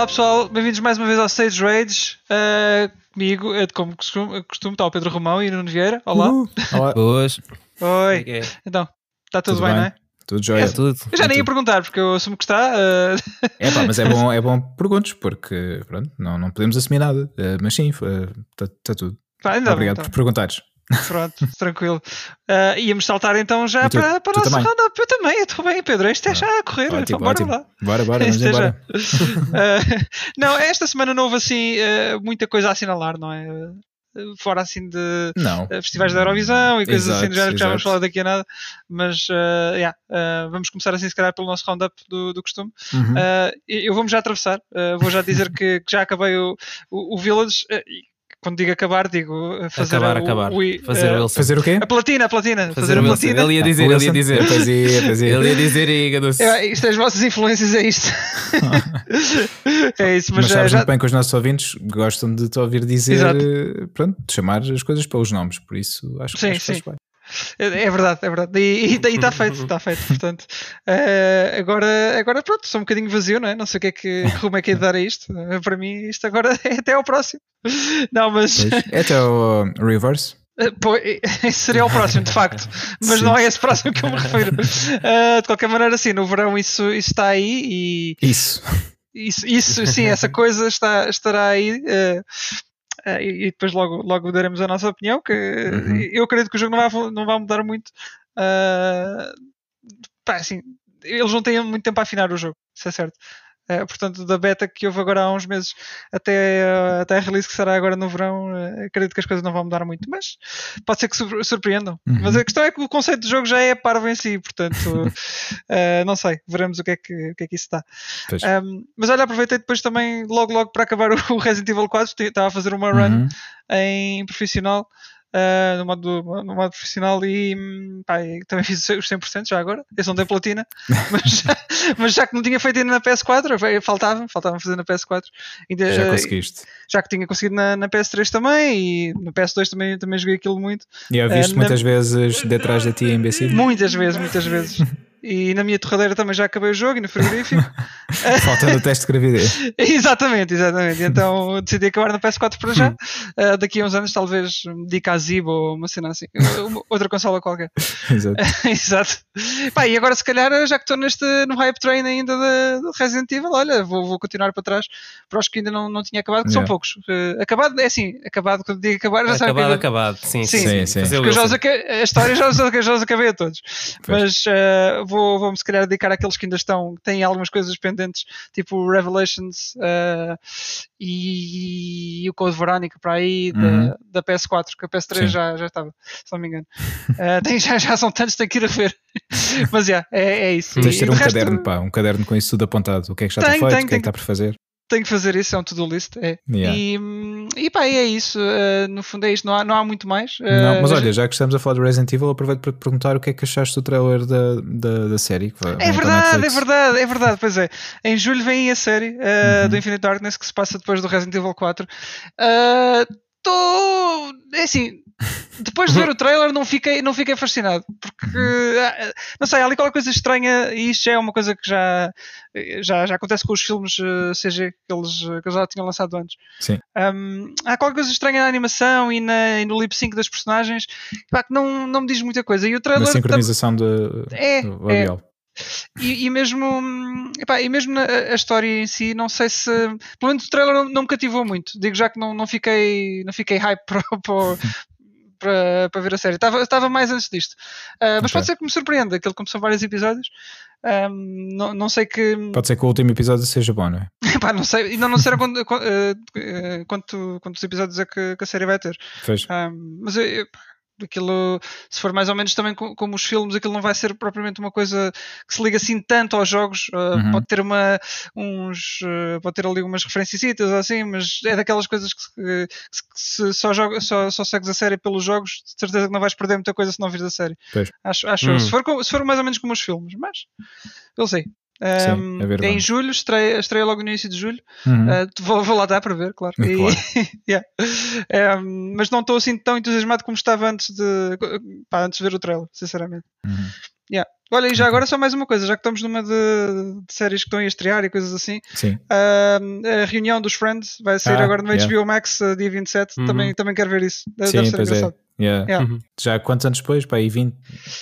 Olá pessoal, bem-vindos mais uma vez ao Stage Rage. Uh, comigo, é como costume, está o Pedro Romão e Nuno Vieira. Olá. Uh, olá. Boas. Oi. É então, está tudo, tudo bem, bem, não é? Tudo jóia. É, tudo. Eu já nem ia perguntar, porque eu assumo que está. Uh... É pá, mas é bom, é bom perguntes, porque pronto, não, não podemos assumir nada. Uh, mas sim, está tá tudo. Pá, Obrigado bem, então. por perguntares. Pronto, tranquilo. Uh, íamos saltar então já tu, para, para o nosso roundup. Eu também, eu estou bem, Pedro. Isto é já a correr. Ótimo, bora ótimo. lá. Bora, bora, vamos é embora. uh, não, esta semana não houve assim uh, muita coisa a assinalar, não é? Fora assim de não. festivais da Eurovisão e coisas exato, assim do género que já vamos falar daqui a nada, mas yeah, vamos começar assim, se calhar, pelo nosso roundup do, do costume. Uhum. eu vou-me já atravessar, vou já dizer que, que já acabei o, o, o Village quando digo acabar, digo eh, fazer acabar, o, acabar. O, fazer, uh, fazer o quê? A platina, a platina. Fazer, fazer a platina. Ele ia dizer, ele ia dizer. Fazia, fazia. Ele ia dizer e enganou-se. É, isto é as vossas influências, é isto. é isso, mas, mas sabes já... muito bem que os nossos ouvintes gostam de te ouvir dizer, Exato. pronto, de chamar as coisas pelos nomes, por isso acho, sim, acho que sim. É, é verdade, é verdade. E está feito, está feito. Portanto, uh, agora, agora pronto, sou um bocadinho vazio, não é? Não sei o que é que, como é que é de dar a isto. Uh, para mim, isto agora é até ao próximo. Não, mas. É até o uh, reverse. Pois, esse seria o próximo, de facto, mas Sim. não é esse próximo que eu me refiro. Uh, de qualquer maneira, assim, no verão isso, isso está aí e. Isso. Isso, isso sim, essa coisa está, estará aí. Uh, Uh, e, e, depois logo, logo daremos a nossa opinião, que uhum. eu acredito que o jogo não vai, não vai mudar muito. Uh, pá, assim, eles não têm muito tempo a afinar o jogo, isso é certo. Uh, portanto, da beta que houve agora há uns meses até, uh, até a release que será agora no verão, uh, acredito que as coisas não vão mudar muito, mas pode ser que surpreendam. Uhum. Mas a questão é que o conceito do jogo já é parvo em si, portanto, não sei, veremos o que é que, o que, é que isso está. Um, mas olha, aproveitei depois também, logo, logo para acabar o Resident Evil 4, estava a fazer uma run uhum. em profissional uh, no, modo, no modo profissional e pá, também fiz os 100% já agora. Esse não tem platina, mas, já, mas já que não tinha feito ainda na PS4, faltava, faltava fazer na PS4. Ainda, já conseguiste. Já que tinha conseguido na, na, PS3 também e no PS2 também, também joguei aquilo muito. E já viste uh, muitas na... vezes detrás de ti em BC? Muitas vezes, muitas vezes. E na minha torradeira também já acabei o jogo e no frigorífico. Faltando o teste de gravidez. exatamente, exatamente. Então decidi acabar na PS4 para já. Uh, daqui a uns anos talvez me dedique a Zibo ou uma cena assim. Outra consola qualquer. Exato. Exato. Pá, e agora se calhar, já que estou neste, no hype train ainda de, de Resident Evil, olha, vou, vou continuar para trás para os que ainda não, não tinha acabado, que yeah. são poucos. Uh, acabado, é assim, acabado quando digo acabar, já sabe. Acabado, acabado. Sim, sim. sim, sim. sim. Porque já os, a história já, já os acabei a todos. Pois. Mas uh, vou, vou-me se calhar dedicar àqueles que ainda estão, têm algumas coisas pendentes, tipo Revelations uh, e, e, o Code Veronica para aí uhum. da, da, PS4, que a PS3 já, já estava, se não me engano. Uh, tem, já, já são tantos, tenho que ir a ver. Mas yeah, é, é isso. Tens de ter um resto... caderno, pá, um caderno com isso tudo apontado. O que é que já está feito, o que é que está por fazer tenho que fazer isso, é um to-do list. É. Yeah. E, e pá, é isso. Uh, no fundo é isto, não há, não há muito mais. Uh, não, mas olha, já que estamos a falar de Resident Evil, aproveito para te perguntar o que é que achaste do trailer da, da, da série. é verdade, é verdade, é verdade. Pois é. Em julho vem a série uh, uhum. do Infinite Darkness que se passa depois do Resident Evil 4. Estou. é assim, depois de ver o trailer não fiquei, não fiquei fascinado porque uhum. não sei, há ali qualquer coisa estranha e isto já é uma coisa que já, já, já acontece com os filmes uh, CG que eles, que eles já tinham lançado antes. Sim. Um, há qualquer coisa estranha na animação e, na, e no lip sync das personagens pá, que não, não me diz muita coisa. E o trailer. Na sincronização de, é, do labial. É. E, e, mesmo, epá, e mesmo na, a história em si, não sei se. Pelo menos o trailer não, não me cativou muito. Digo já que não, não, fiquei, não fiquei hype para, para, para, ver a série. Estava, estava mais antes disto. Uh, mas okay. pode ser que me surpreenda, aquele começou vários episódios. Um, não, não sei que. Pode ser que o último episódio seja bom, não é? Pá, não sei, ainda não sei quanto, uh, quanto, quantos episódios é que, que, a série vai ter. Um, mas eu, eu, aquilo, se for mais ou menos também como os filmes, aquilo não vai ser propriamente uma coisa que se liga assim tanto aos jogos. Uh, uhum. Pode ter uma, uns, uh, pode ter ali umas referências assim, mas é daquelas coisas que, que, que se só, joga, só, só segues a série pelos jogos, de certeza que não vais perder muita coisa se não vires a série. Pois. Acho, acho uhum. se, for, se for mais ou menos como os filmes, mas eu sei. Um, Sim, é em julho, estreia, estreia logo no início de julho. Uhum. Uh, vou, vou, lá dar para ver, claro. E, claro. yeah. um, mas não estou assim tão entusiasmado como estava antes de, pá, antes de ver o trailer, sinceramente. Uhum. Yeah. Olha, e já agora só mais uma coisa, já que estamos numa de, de séries que estão a estrear e coisas assim. Sim. Uh, a reunião dos Friends vai sair ah, agora no yeah. HBO Max, uh, dia 27. Uhum. Também, também quero ver isso. Deve, Sim, ser é. engraçado. É. Yeah. Yeah. Uhum. Já quantos anos depois? Para aí 20?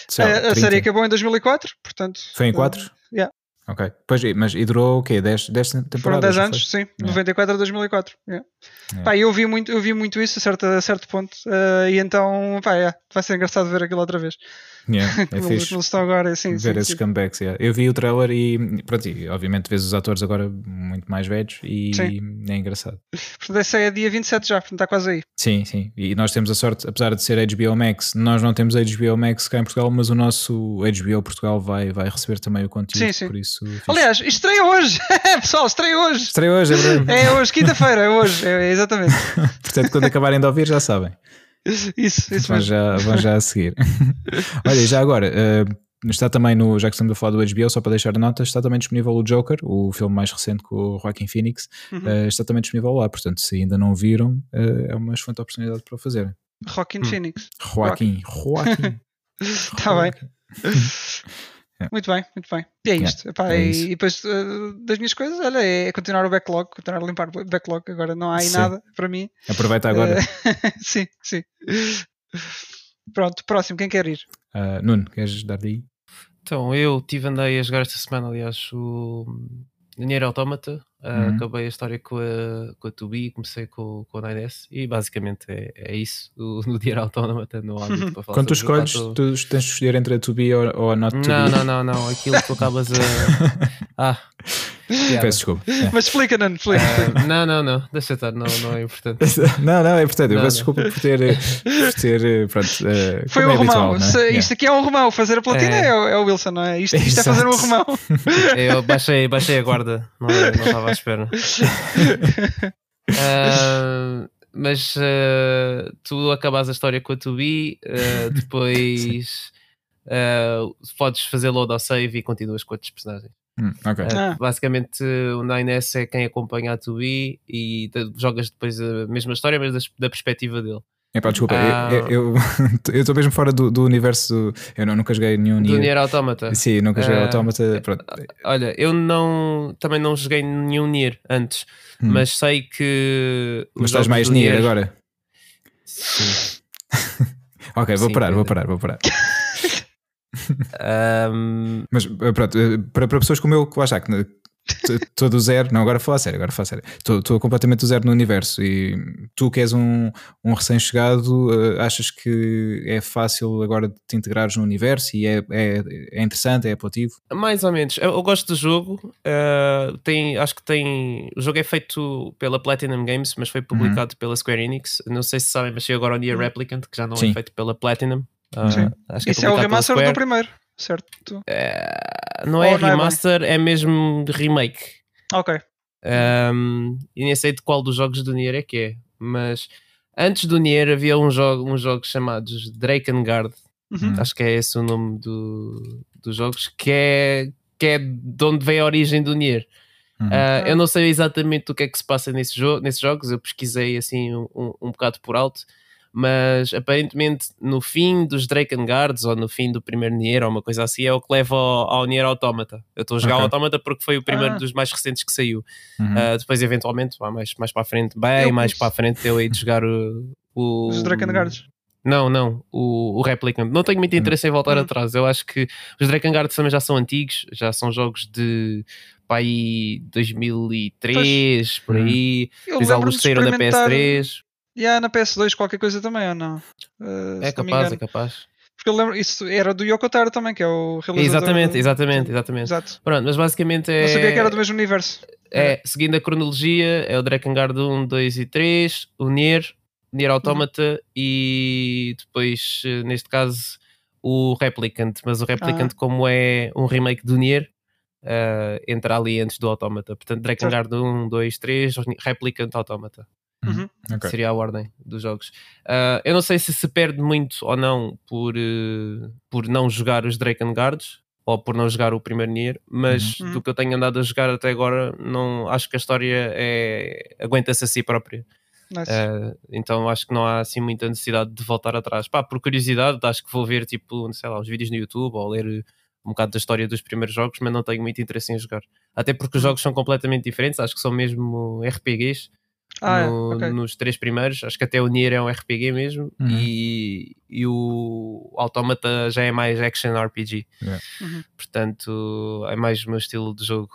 Sei, a, a série acabou em 2004, portanto. Foi em 4? Uh, yeah. Ok. Pois, mas e durou o quê? 10, 10 temporadas? Foram 10 anos, sim. Yeah. 94 a 2004. Yeah. Yeah. Pá, eu vi muito, eu vi muito isso a certo, a certo ponto. Uh, e então, pá, yeah, vai ser engraçado ver aquilo outra vez. Yeah, é como, fixe como estão agora, sim, ver sim, esses sim. comebacks. Yeah. Eu vi o trailer e, pronto, e obviamente vês os atores agora muito mais velhos e sim. é engraçado. Portanto, esse é dia 27 já, portanto está quase aí. Sim, sim. E nós temos a sorte, apesar de ser HBO Max, nós não temos HBO Max cá em Portugal, mas o nosso HBO Portugal vai, vai receber também o conteúdo. Sim, sim. Por isso, Aliás, estreia hoje! Pessoal, estreia hoje! Estreia hoje, é verdade. É hoje, quinta-feira, é hoje, é, exatamente. Portanto, quando acabarem de ouvir, já sabem. Isso, isso vão já, vão já a seguir. Olha, já agora, uh, está também no, já que estamos a falar do HBO, só para deixar a nota, está também disponível o Joker, o filme mais recente com o Joaquin Phoenix, uhum. uh, está também disponível lá, portanto, se ainda não viram, uh, é uma excelente oportunidade para o fazer. Joaquin hum. Phoenix. Joaquin, Joaquin. Está bem. É. Muito bem, muito bem. E é isto. Epá, é e, e, depois uh, das minhas coisas, olha, é continuar o backlog, continuar a limpar o backlog. Agora não há aí sim. nada para mim. Aproveita agora. Uh, sim, sim. Pronto, próximo, quem quer ir? Uh, Nuno, queres dar daí? Então, eu tive andei a jogar esta semana, aliás, o Dinheiro Autómata. Uhum. acabei a história com a, com a 2B, comecei com, com a 9S e basicamente é, é isso. O, no Dinheiro Autómata não há muito para falar. Quando tu escolhes, tu tens de escolher entre a 2B ou, ou a Not 2B? Não, não, não, não. Aquilo que tu acabas a. Ah. Piada. Peço desculpa. É. Mas explica, não, explica. Uh, não, não, não, deixa estar, não, não é importante. não, não, é importante. Eu peço desculpa por ter. Por ter pronto, uh, Foi um é romão. Habitual, é? Isto aqui é um romão. Fazer a platina é, é, o Wilson, não é? Isto, isto é fazer um romão. Eu baixei, baixei a guarda, não, não estava à espera. Uh, mas uh, tu acabas a história com a 2B, uh, depois podes fazer load ao save e continuas com outros personagens. Hum, okay. ah. Basicamente, o 9S é quem acompanha a 2B e jogas depois a mesma história, mas da, da perspectiva dele. Epá, desculpa, ah, eu estou mesmo fora do, do universo. Eu não, nunca joguei nenhum Do Nier Automata. Sim, nunca joguei uh, Automata. Pronto. Olha, eu não também não joguei nenhum Nier antes, hum. mas sei que. Mas estás mais Nier, Nier agora? Sim. ok, vou Sim, parar, vou parar, vou parar. Um... Mas pronto, eh, para, para pessoas como eu, que lá está, que Estou do zero, não, agora falar sério, agora falar sério. Estou completamente do zero no universo e tu que és um, um recém-chegado, uh, achas que é fácil agora de te integrares no universo e é, é, é interessante, é apelativo? Mais ou menos. Eu, eu gosto do jogo, uh, tem, acho que tem. O jogo é feito pela Platinum Games, mas foi publicado uhum. pela Square Enix. Não sei se sabem, mas chegou agora o Nier Replicant, que já não é Sim. é feito pela Platinum. Sim. Acho que é Isso é, é o remaster do primeiro certo? É, não é remaster, é, é, mesmo remake. Ok. Um, e nem sei de qual dos jogos do Nier é que é, mas antes do Nier havia um jogo, uns jogos chamados Drakengard, uhum. acho que é esse o nome do, dos jogos, que é, que é de onde vem a origem do Nier. Uhum. Uh, eu não sei exatamente o que é que se passa nesse jo nesses jogos, eu pesquisei assim um, um bocado por alto, mas aparentemente no fim dos Drakengard's ou no fim do primeiro Nier ou uma coisa assim é o que leva ao, ao Nier Automata. Eu estou a jogar okay. o Automata porque foi o primeiro ah. dos mais recentes que saiu. Uhum. Uh, depois, eventualmente, mais, mais para a frente, bem eu mais para a frente, eu hei de jogar o. o os Drakengard's. Não, não, o, o Replicant. Não tenho muito uhum. interesse em voltar uhum. atrás. Eu acho que os Drakengard também já são antigos, já são jogos de para aí 2003, pois. por aí. Depois alguns saíram na PS3. E há na PS2 qualquer coisa também, ou não? Uh, é capaz, é capaz. Porque eu lembro, isso era do Yoko Taro também, que é o realizador. Exatamente, exatamente, exatamente. Exato. Pronto, mas basicamente é. Não sabia que era do mesmo universo. É, seguindo a cronologia, é o Drakengard 1, 2 e 3, o Nier, Nier Automata uhum. e depois, eh, neste caso, o Replicant. Mas o Replicant, ah. como é um remake do Nier, uh, entra ali antes do Automata. Portanto, Drakengard 1, 2, 3, Replicant Automata. Uhum. Okay. Seria a ordem dos jogos. Uh, eu não sei se se perde muito ou não por, uh, por não jogar os Drakengard ou por não jogar o primeiro Nier, mas uhum. do que eu tenho andado a jogar até agora, não acho que a história é, aguenta-se a si própria. Nice. Uh, então acho que não há assim muita necessidade de voltar atrás. Pá, por curiosidade, acho que vou ver tipo, sei lá, uns vídeos no YouTube ou ler um bocado da história dos primeiros jogos, mas não tenho muito interesse em jogar. Até porque os Hum. jogos são completamente diferentes, acho que são mesmo RPGs. Ah, no- é, ok. nos três primeiros, acho que até o Nier é um RPG mesmo Uhum. e, e o Automata já é mais action RPG. Yeah. Uhum. Portanto, é mais o meu estilo de jogo,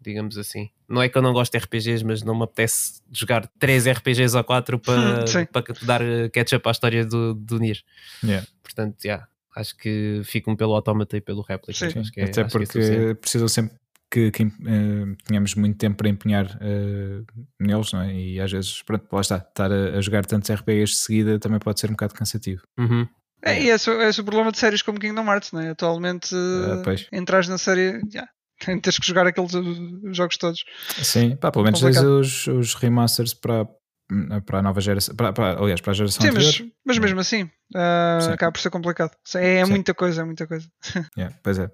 digamos assim. Não é que eu não gosto de RPGs, mas não me apetece jogar três RPGs ou quatro para, para dar catch-up à história do, do Nier. Yeah. Portanto, yeah, acho que fico-me pelo Automata e pelo Replica. Sim. Acho que é, Até acho que é porque suficiente. precisam sempre que, que, eh, tenhamos muito tempo para empenhar eh, neles, não é? E às vezes, pronto, lá está, estar a, a jogar tantos RPGs de seguida também pode ser um bocado cansativo. Uhum. É, e esse, esse é o problema de séries como Kingdom Hearts, né? Atualmente, Ah, pois. entras na série, yeah, tens que jogar aqueles uh, jogos todos. Sim, pá, pelo menos tens os, os remasters para, para a nova geração, para, para- aliás, para a geração Sim, anterior. mas, mas mesmo assim, Sim. acaba por ser complicado. É, é muita coisa, é muita coisa. Yeah, pois é.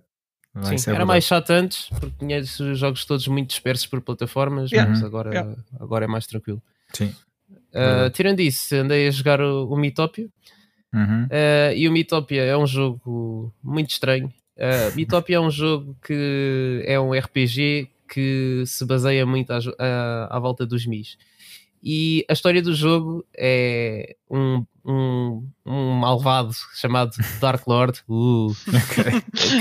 Vai Sim, ser era verdade. mais chato antes, porque tinha esses jogos todos muito dispersos por plataformas, Yeah. mas Uhum. agora, Yeah. agora é mais tranquilo. Sim. Uh, tirando isso, andei a jogar o, o Mitopia Uhum. uh, e o Mitopia é um jogo muito estranho. Uh, Mitopia é um jogo que é um RPG que se baseia muito à, à- à volta dos Mis. E a história do jogo é um, um, um malvado chamado Dark Lord uh,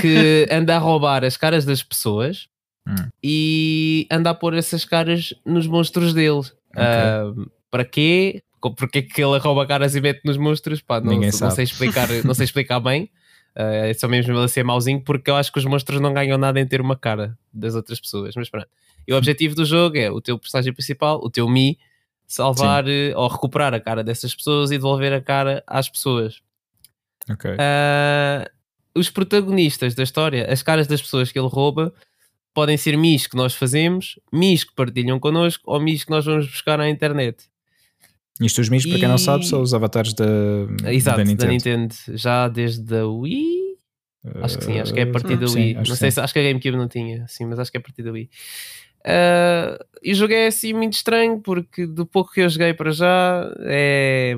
que anda a roubar as caras das pessoas Hum. e anda a pôr essas caras nos monstros dele. Ah, para quê? Porque que ele rouba caras e mete nos monstros? Pá, não, Ninguém não sabe. sei explicar, não sei explicar bem. É só mesmo ele ser mauzinho porque eu acho que os monstros não ganham nada em ter uma cara das outras pessoas. Mas pronto. E o objetivo do jogo é o teu personagem principal, o teu Mi, salvar eh, ou recuperar a cara dessas pessoas e devolver a cara às pessoas. Ah, os protagonistas da história, as caras das pessoas que ele rouba, podem ser mis que nós fazemos, mis que partilham connosco ou mis que nós vamos buscar na internet. Isto os MIS, para quem não e- sabe, são os avatares da, Exato, da da Nintendo. Nintendo. Já desde a Wii. Acho que sim, acho que é a partir Uh, da sim, Wii. acho Não sei sim. se acho que a GameCube não tinha, sim, mas acho que é a partir da Wii. Ah, e é assim muito estranho porque do pouco que eu joguei para já é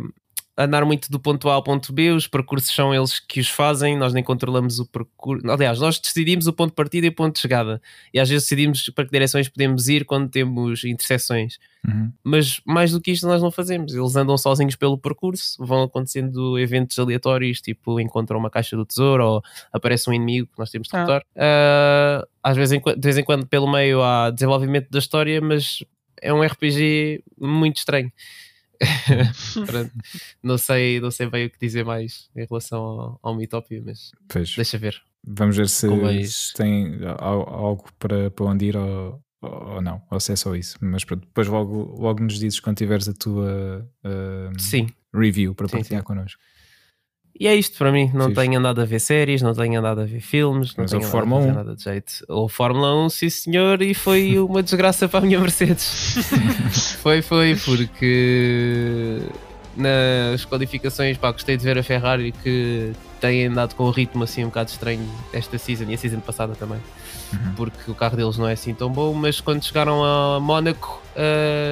andar muito do ponto A ao ponto B, os percursos são eles que os fazem, nós nem controlamos o percurso. Aliás, nós decidimos o ponto de partida e o ponto de chegada, e às vezes decidimos para que direções podemos ir quando temos interseções Uhum. mas mais do que isto nós não fazemos. Eles andam sozinhos pelo percurso, vão acontecendo eventos aleatórios, tipo encontram uma caixa do tesouro ou aparece um inimigo que nós temos de Ah. derrotar. Ah, às vezes, de vez em quando, pelo meio há desenvolvimento da história, mas é um RPG muito estranho. Não, sei, não sei bem o que dizer mais em relação ao, ao Mitopia, mas Pois. deixa ver. Vamos ver se, mais- se tem al- algo para, para onde ir ou, ou não, ou se é só isso. Mas pronto, depois logo, logo nos dizes quando tiveres a tua uh, review para Sim, partilhar sim. connosco. E é isto para mim. Não Fixe. tenho andado a ver séries, não tenho andado a ver filmes, não Mas tenho andado Fórmula a fazer 1. nada de jeito. Ou Fórmula 1, sim senhor, e foi uma desgraça para a minha Mercedes. foi, foi, porque nas qualificações, pá, gostei de ver a Ferrari que tem andado com um ritmo assim um bocado estranho esta season e a season passada também. Uhum. Porque o carro deles não é assim tão bom, mas quando chegaram a Mónaco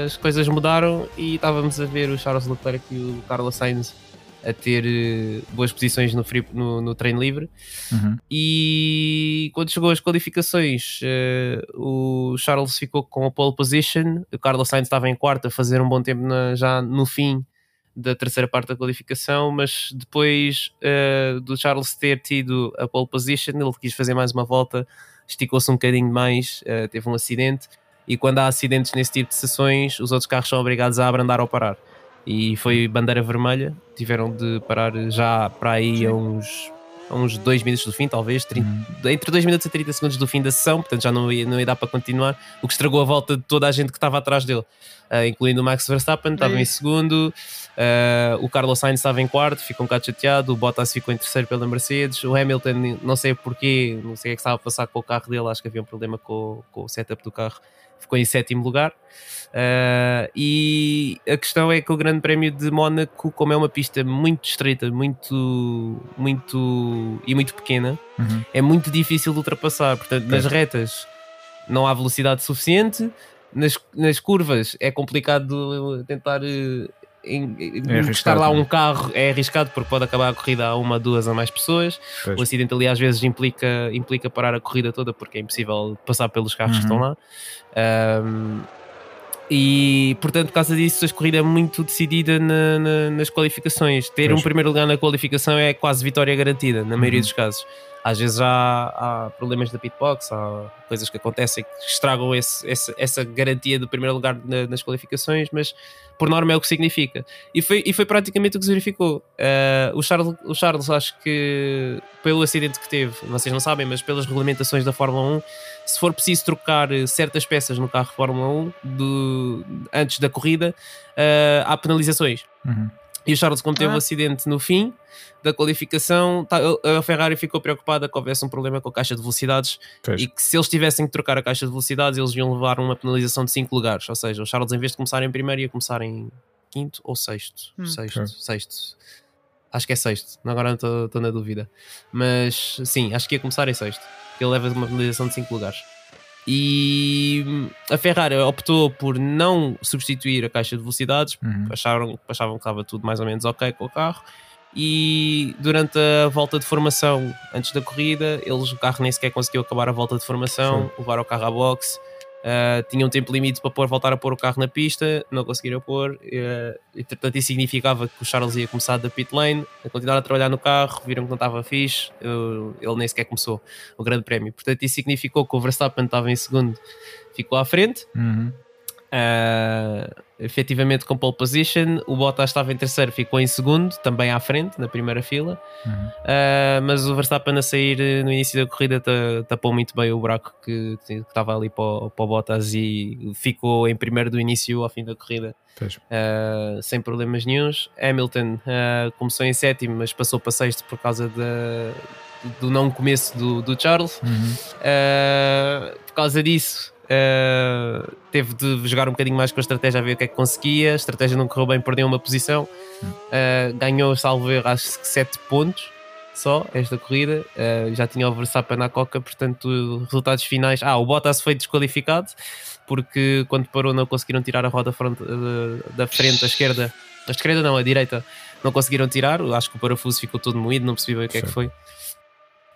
as coisas mudaram e estávamos a ver o Charles Leclerc e o Carlos Sainz a ter eh, boas posições no, free- no, no treino livre. Uhum. e quando chegou às qualificações eh, o Charles ficou com a pole position. O Carlos Sainz estava em quarto a fazer um bom tempo na- já no fim da terceira parte da qualificação mas depois eh, do Charles ter tido a pole position ele quis fazer mais uma volta esticou-se um bocadinho mais teve um acidente. E quando há acidentes nesse tipo de sessões os outros carros são obrigados a abrandar ou parar e foi bandeira vermelha. Tiveram de parar já para aí a uns a uns 2 minutos do fim, talvez, 30 Uhum. entre 2 minutos e 30 segundos do fim da sessão, portanto já não ia, não ia dar para continuar, o que estragou a volta de toda a gente que estava atrás dele, Ah, incluindo o Max Verstappen, estava em segundo, ah, o Carlos Sainz estava em quarto, ficou um bocado chateado, o Bottas ficou em terceiro pela Mercedes, o Hamilton, não sei porquê, não sei o que é que estava a passar com o carro dele, acho que havia um problema com, com o setup do carro, ficou em sétimo lugar. Ah, e a questão é que o Grande Prémio de Mónaco, como é uma pista muito estreita, muito, muito e muito pequena, Uhum. é muito difícil de ultrapassar. Portanto, nas retas não há velocidade suficiente, nas, nas curvas é complicado tentar eh, em, É estar lá um carro é arriscado porque pode acabar a corrida a uma, duas a mais pessoas. Pois. O acidente ali às vezes implica, implica parar a corrida toda porque é impossível passar pelos carros que Uhum. estão lá. Ahm, e portanto, por causa disso, a corrida é muito decidida na- na- nas qualificações. Ter Pois. um primeiro lugar na qualificação é quase vitória garantida, na maioria Uhum. dos casos. Às vezes há, há problemas da pitbox, há coisas que acontecem que estragam esse- esse- essa garantia do primeiro lugar na- nas qualificações, mas por norma é o que significa. E foi, e foi praticamente o que se verificou. Eh, o, Charles, o Charles, acho que pelo acidente que teve, vocês não sabem, mas pelas regulamentações da Fórmula 1, se for preciso trocar eh, certas peças no carro Fórmula 1 do- antes da corrida, eh, há penalizações. Uhum. E o Charles, como teve Ah. o acidente no fim da qualificação, tá- a Ferrari ficou preocupada que houvesse um problema com a caixa de velocidades Pois. e que se eles tivessem que trocar a caixa de velocidades, eles iam levar uma penalização de 5 lugares. Ou seja, o Charles, em vez de começar em primeiro, ia começar em quinto ou sexto. Hum. Sexto, Ok. sexto. Acho que é sexto, agora não estou- na dúvida. Mas sim, acho que ia começar em sexto. Ele leva uma penalização de 5 lugares. E a Ferrari optou por não substituir a caixa de velocidades Uhum. acharam, achavam que estava tudo mais ou menos ok com o carro e durante a volta de formação antes da corrida eles, o carro nem sequer conseguiu acabar a volta de formação levaram o carro à boxe ah, tinham um tempo limite para pôr, voltar a pôr o carro na pista não conseguiram pôr uh, e portanto isso significava que o Charles ia começar da pit lane a continuar a trabalhar no carro viram que não estava fixe uh, ele nem sequer começou o grande prémio portanto isso significou que o Verstappen estava em segundo ficou à frente Uhum. Uh, efetivamente com pole position. O Bottas estava em terceiro, ficou em segundo, também à frente, na primeira fila. Uhum. Uh, mas o Verstappen a sair eh, no início da corrida ta- tapou muito bem o buraco que que estava ali para o, para o Bottas e ficou em primeiro do início ao fim da corrida. Uh, sem problemas nenhums. Hamilton começou em sétimo, mas passou para sexto por causa da- do não começo do, do Charles. Uhum. Uh, por causa disso, uh, teve de jogar um bocadinho mais com a estratégia a ver o que é que conseguia. A estratégia não correu bem, perdeu uma posição. Uh, ganhou, salvo erro, acho que 7 pontos só esta corrida. Uh, já tinha o Verstappen na coca, portanto, resultados finais. Ah, o Bottas foi desqualificado porque quando parou não conseguiram tirar a roda da frente, à esquerda. A esquerda não, a direita. Não conseguiram tirar. Acho que o parafuso ficou todo moído, não percebi bem o que é que foi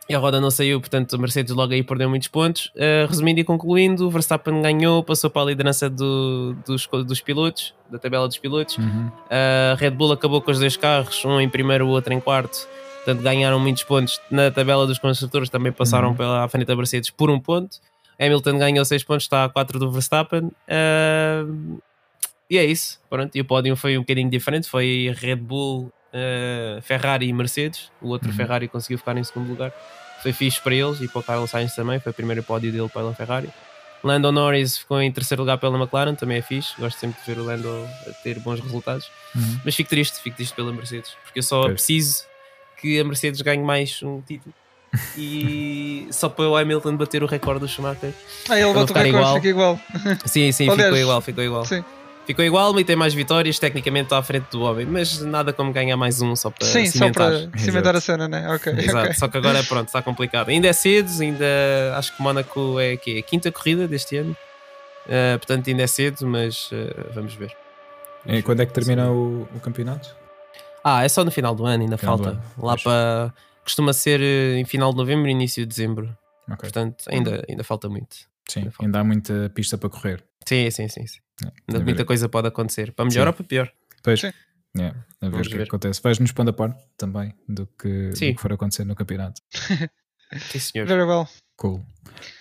e a roda não saiu, portanto a Mercedes logo aí perdeu muitos pontos. Uh, resumindo e concluindo, o Verstappen ganhou, passou para a liderança do- dos, dos pilotos, da tabela dos pilotos. Uhum. A Red Bull acabou com os dois carros, um em primeiro, o outro em quarto. Portanto, ganharam muitos pontos na tabela dos construtores, também passaram Uhum. pela à frente da Mercedes por um ponto. Hamilton ganhou 6 pontos, está a 4 do Verstappen. Uh, e é isso. Pronto, e o pódio foi um bocadinho diferente: foi Red Bull, uh, Ferrari e Mercedes. O outro Uhum. Ferrari conseguiu ficar em segundo lugar. Foi fixe para eles e para o Carlos Sainz também. Foi o primeiro pódio dele pela Ferrari. Lando Norris ficou em terceiro lugar pela McLaren, também é fixe. Gosto sempre de ver o Lando a ter bons resultados. Uhum. Mas fico triste, fico triste pela Mercedes, porque eu só Pois. preciso que a Mercedes ganhe mais um título. E só para o Hamilton bater o recorde do Schumacher. Ah, ele não bate o ficar recorde, igual. fica igual. Sim, sim, Aliás, ficou igual, ficou igual. Sim, Ficou igual e tem mais vitórias, tecnicamente está à frente do homem, mas nada como ganhar mais um só para sim só cimentar. para cimentar a cena, né? Ok. Exato, ok. só que agora pronto, está complicado. Ainda é cedo, ainda acho que Mónaco é, que é a quinta corrida deste ano, Uh, portanto ainda é cedo, mas uh, vamos ver. E quando é que termina o, o campeonato? Ah, é só no final do ano, ainda Final falta. ano, Lá para. Costuma ser eh, em final de novembro e início de dezembro. Ok. Portanto, ainda, ainda falta muito. Sim, ainda falta. ainda há muita pista para correr. Sim, sim, sim. sim. É, Ainda muita ver- coisa pode acontecer. Para melhor Sim. ou para pior. Pois, Sim. é, a ver o que ver. que acontece. Vais-nos pondo a par também do que, do que for acontecer no campeonato. Sim, senhor. Very well. Cool.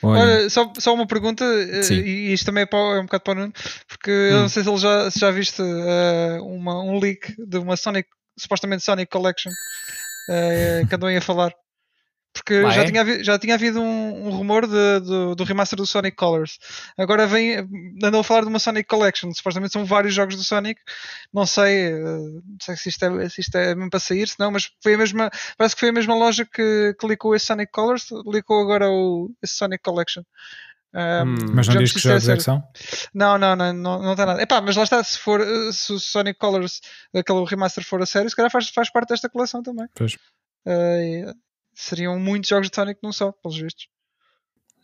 Olha, Olha, só, só uma pergunta, eh, Sim. e isto também é, para, é um bocado para o Nuno, porque eu Hum. não sei se, ele já, se já viste eh, uma, um leak de uma Sonic, supostamente Sonic Collection, eh, que andam a falar. Porque Ah, já, é? tinha havido, já tinha havido um, um rumor de- do, do remaster do Sonic Colors. Agora vem, andam a falar de uma Sonic Collection. Supostamente são vários jogos do Sonic. Não sei, eh, não sei se isto, é, se isto é mesmo para sair, se não, mas foi a mesma, parece que foi a mesma loja que, que licou esse Sonic Colors, licou agora o, esse Sonic Collection. Ah, Hum. mas não diz que preciso jogos é que são? não, não, não, não, não está nada. Epá, mas lá está, se for eh, se o Sonic Colors, aquele remaster for a sério, se calhar faz, faz parte desta coleção também. Pois. E seriam muitos jogos de Sonic num só, pelos vistos.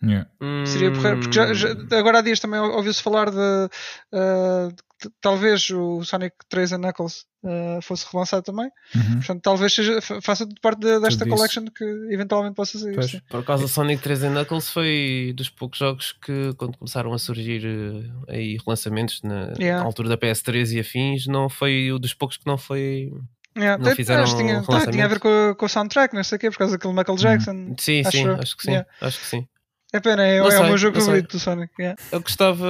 Yeah. Seria porreiro, porque já, já- Hum. agora há dias também ouviu-se falar de, uh, de- talvez o Sonic 3 and Knuckles uh, fosse relançado também. Uhum. Portanto, talvez seja, fa- faça parte de- desta Tudo isso. collection que eventualmente possa sair. Pois. sim. Por causa do Sonic 3 and Knuckles foi dos poucos jogos que quando começaram a surgir eh, aí relançamentos na, Yeah. na altura da PS3 e afins, não foi o dos poucos que não foi. Yeah, Não fizeram acho tinha, tá, tinha a ver com, com o soundtrack, não sei o quê, por causa daquele Michael Jackson. Sim, Acho sim, acho que sim. Yeah. Acho que sim. É pena, é, é o meu jogo favorito do Sonic. yeah. Eu gostava,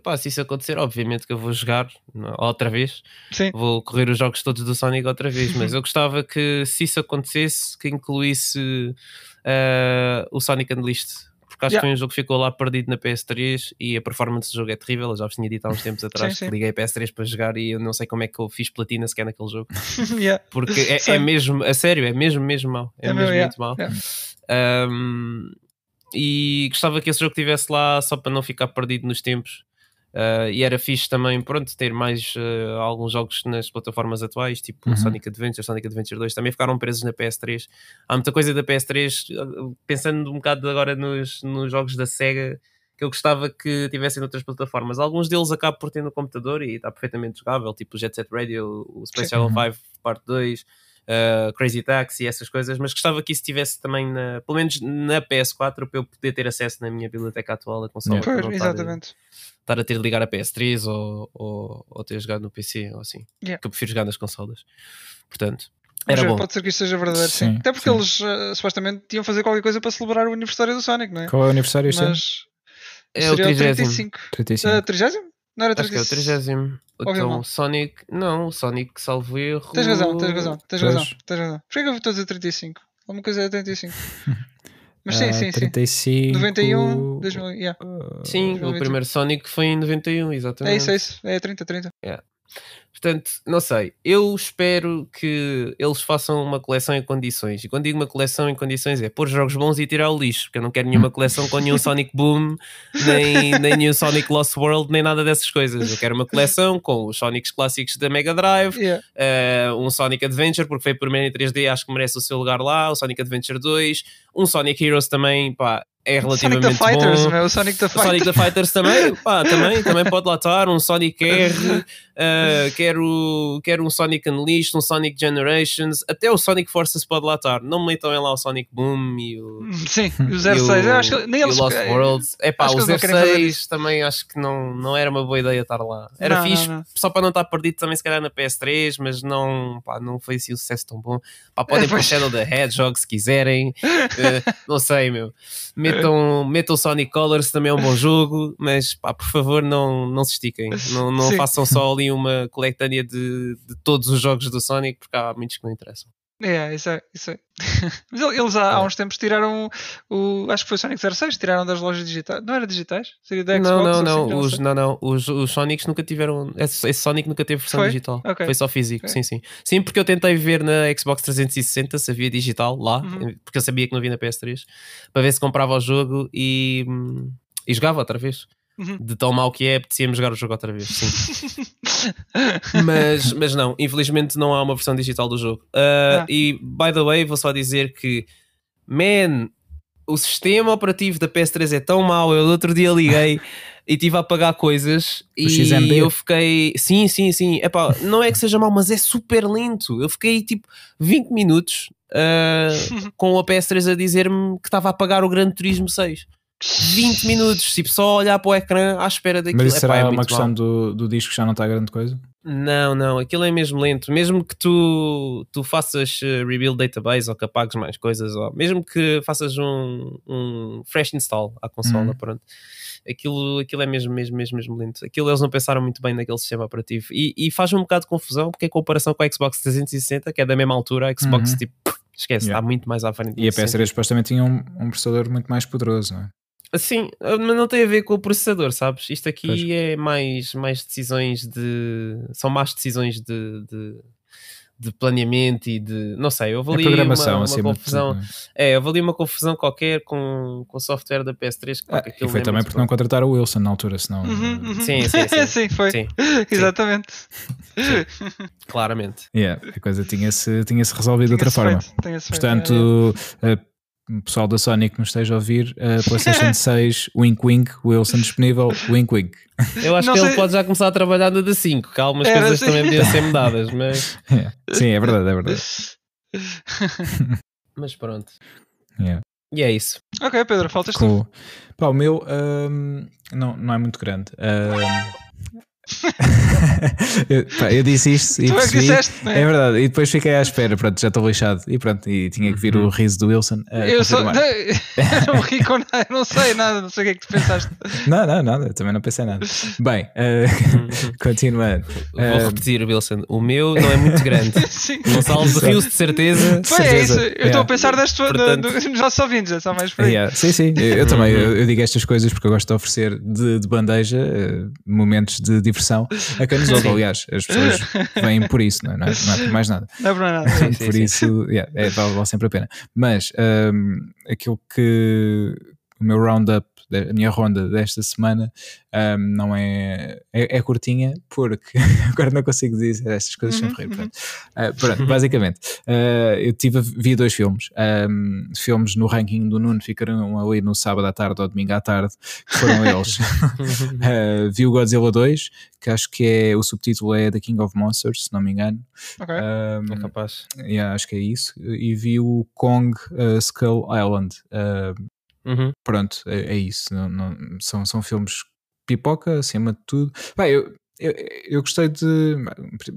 pá, se isso acontecer, obviamente que eu vou jogar não, outra vez, Sim, vou correr os jogos todos do Sonic outra vez, mas eu gostava que se isso acontecesse, que incluísse eh, o Sonic Unleashed. Porque acho Yeah. que foi um jogo que ficou lá perdido na PS3 e a performance do jogo é terrível. Eu já vos tinha dito há uns tempos atrás Sim, que sim. liguei a PS3 para jogar e eu não sei como é que eu fiz platina sequer naquele jogo. yeah. Porque é, é mesmo, a sério, é mesmo, mesmo mau. É, É mesmo yeah, muito mau. yeah. Um, e gostava que esse jogo estivesse lá só para não ficar perdido nos tempos. Uh, e era fixe também, pronto, ter mais uh, alguns jogos nas plataformas atuais, tipo Uhum. Sonic Adventure, Sonic Adventure 2, também ficaram presos na PS3. Há muita coisa da PS3, uh, pensando um bocado agora nos, nos jogos da Sega, que eu gostava que tivessem noutras plataformas. Alguns deles acabo por ter no computador e está perfeitamente jogável, tipo o Jet Set Radio, o Space. Channel Uhum. 5 Parte 2, uh, Crazy Taxi, essas coisas, mas gostava que isso estivesse também, na, pelo menos na PS4, para eu poder ter acesso na minha biblioteca atual da console. Pois, exatamente. Estar a ter de ligar a PS3 ou, ou, ou ter jogado no PC ou assim. Yeah. Que eu prefiro jogar nas consolas. Portanto, era bom. pode ser que isto seja verdadeiro, sim. Sim, Até porque sim. eles uh, supostamente tinham fazer qualquer coisa para celebrar o aniversário do Sonic, não é? Qual é o aniversário este ano? Mas É o seria o 30. 35. 35. Uh, 30? Não era Acho que é o 35. 30. Ouviu Então, mal. Sonic. Não, Sonic, salvo erro. Tens razão, tens razão, tens Pois. razão, tens razão. Por que que eu estou a dizer 35? Alguma coisa é 35. Mas sim, Ah, sim, sim. 35. 91, 2000, yeah. Sim, o 2021. primeiro Sonic foi em 91, exatamente. É isso, é isso. É 30, 30. Portanto, não sei. Eu espero que eles façam uma coleção em condições. E quando digo uma coleção em condições é pôr jogos bons e tirar o lixo. Porque eu não quero nenhuma coleção com nenhum Sonic Boom, nem, nem nenhum Sonic Lost World, nem nada dessas coisas. Eu quero uma coleção com os Sonics clássicos da Mega Drive, Yeah. eh, um Sonic Adventure, porque foi primeiro em 3D, acho que merece o seu lugar lá. O Sonic Adventure 2, um Sonic Heroes também, pá, é Sonic relativamente the Fighters, bom. meu. Sonic the O Sonic Fighters. the Fighters também, pá, também, também pode lá estar, um Sonic R, uh, quero, quero um Sonic Unleashed, um Sonic Generations, até o Sonic Forces pode lá estar. Não me metam lá o Sonic Boom e o, Sim, o e 06. o, Eu acho que nem o eles. Lost Worlds. É pá, o que eles não querem fazer 06 também acho que não, não era uma boa ideia estar lá. Era Não, fixe, não, não. só para não estar perdido também se calhar na PS3, mas não, pá, não foi assim um sucesso tão bom. Pá, podem É, pôr pois. Shadow the Hedgehog se quiserem, Eh, não sei, meu. Metam, metam Sonic Colors, também é um bom jogo, mas pá, por favor, não, não se estiquem. Não, não façam só ali uma coletânea de, de todos os jogos do Sonic, porque há muitos que não interessam. É, isso é, isso é. Mas ele- eles há, há É. uns tempos tiraram o. Acho que foi o Sonic 06, tiraram das lojas digitais. Não era digitais? Seria da Xbox? não, não, não, assim, os, não, não, os, os Sonics nunca tiveram. Esse, esse Sonic nunca teve versão Foi? digital. Ok. Foi só físico, Ok. sim, sim. Sim, porque eu tentei ver na Xbox 360 se havia digital lá, Uhum. porque eu sabia que não havia na PS3, para ver se comprava o jogo e, hum, e jogava outra vez. Uhum. De tão mau que é, apetecia-me jogar o jogo outra vez, sim. mas, mas não, infelizmente não há uma versão digital do jogo. Uh, Ah. E, by the way, vou só dizer que, man, o sistema operativo da PS3 é tão mau. Eu outro dia liguei e tive a apagar coisas e XMB? eu fiquei. Sim, sim, sim. Epá, não é que seja mau, mas é super lento. Eu fiquei tipo 20 minutos uh, com a PS3 a dizer-me que estava a apagar o Grande Turismo 6. 20 minutos, tipo, só olhar para o ecrã à espera daquilo. Mas isso Epá, será é uma questão do, do disco que já não está grande coisa? Não, não, aquilo é mesmo lento. Mesmo que tu, tu faças eh, rebuild database ou que apagues mais coisas, ou mesmo que faças um, um fresh install à consola, Uhum. pronto. Aquilo, aquilo é mesmo, mesmo, mesmo, mesmo lento. Aquilo eles não pensaram muito bem naquele sistema operativo. E, e faz-me um bocado de confusão, porque em comparação com a Xbox 360, que é da mesma altura, a Xbox, Uhum. tipo, esquece, Yeah. está muito mais à frente. E a nesse sentido. PS3 supostamente tinha um, um processador muito mais poderoso, não é? Sim, mas não tem a ver com o processador, sabes? Isto aqui Pois. é mais, mais decisões de. São mais decisões de, de, de planeamento e de. Não sei, houve É ali programação uma, uma acima confusão. de é? É, houve ali uma confusão qualquer com, com o software da PS3. que, pá, Ah, que e foi é também porque bom. não contrataram o Wilson na altura, senão. Uhum, uh, uhum. Sim, sim, sim. Sim, foi. Sim, Exatamente. claramente. yeah, a coisa tinha-se tinha -se resolvido de outra Tinha-se forma. feito, tinha-se feito, é, Uh, pessoal da Sony que nos esteja a ouvir, uh, PlayStation 6, Wink Wink, Wilson disponível, Wink Wink. Eu acho Não que ele sei- pode já começar a trabalhar no D 5, que algumas Era coisas assim. também podiam ser mudadas, mas, Yeah. Sim, é verdade, é verdade. mas pronto. Yeah. E é isso. ok, Pedro, faltas tu. Com... Pá, o meu ahm, não, não é muito grande. Ahm, eu, pá, eu disse isto e Tu é que percebi. disseste, não É é? verdade, e depois fiquei à espera, pronto, já estou lixado. E pronto, e tinha que vir o riso do Wilson. a Eu só. não ri com nada, eu não sei nada, não sei o que é que tu pensaste. Não, não, nada, eu também não pensei nada. Bem, eh, continuando. Vou Eh, repetir, Wilson. O meu não é muito grande. Sim. Gonçalo riu-se de certeza. Foi, é isso. certeza. Eu estou Yeah. a pensar das tuas, Portanto- do- dos nossos ouvintes, é só mais por aí. Yeah, Sim, sim, eu, eu também eu, eu digo estas coisas porque eu gosto de oferecer de, de bandeja eh, momentos de diversão a quem nos ouve. Aliás, as pessoas vêm por isso, não é, não é, não é por mais nada. Não é por nada. Sim, sim, por isso, yeah, é, vale, vale sempre a pena. Mas ahm, aquilo que o meu roundup, a minha ronda desta semana, ahm, não é, é. é curtinha, porque agora não consigo dizer estas coisas sem rir. Pronto, Ah, pronto, basicamente, ah, eu tive, vi dois filmes. Ahm, filmes no ranking do Nuno ficaram ali no sábado à tarde ou domingo à tarde, que foram eles. Ah, vi o Godzilla 2, que acho que é o subtítulo é The King of Monsters, se não me engano. Ok. Ahm, É capaz. Yeah, acho que é isso. E vi o Kong uh, Skull Island. Uh, Uhum. pronto, é, é isso. Não- não- são, são filmes pipoca, acima de tudo. Pá, eu, eu, eu gostei de.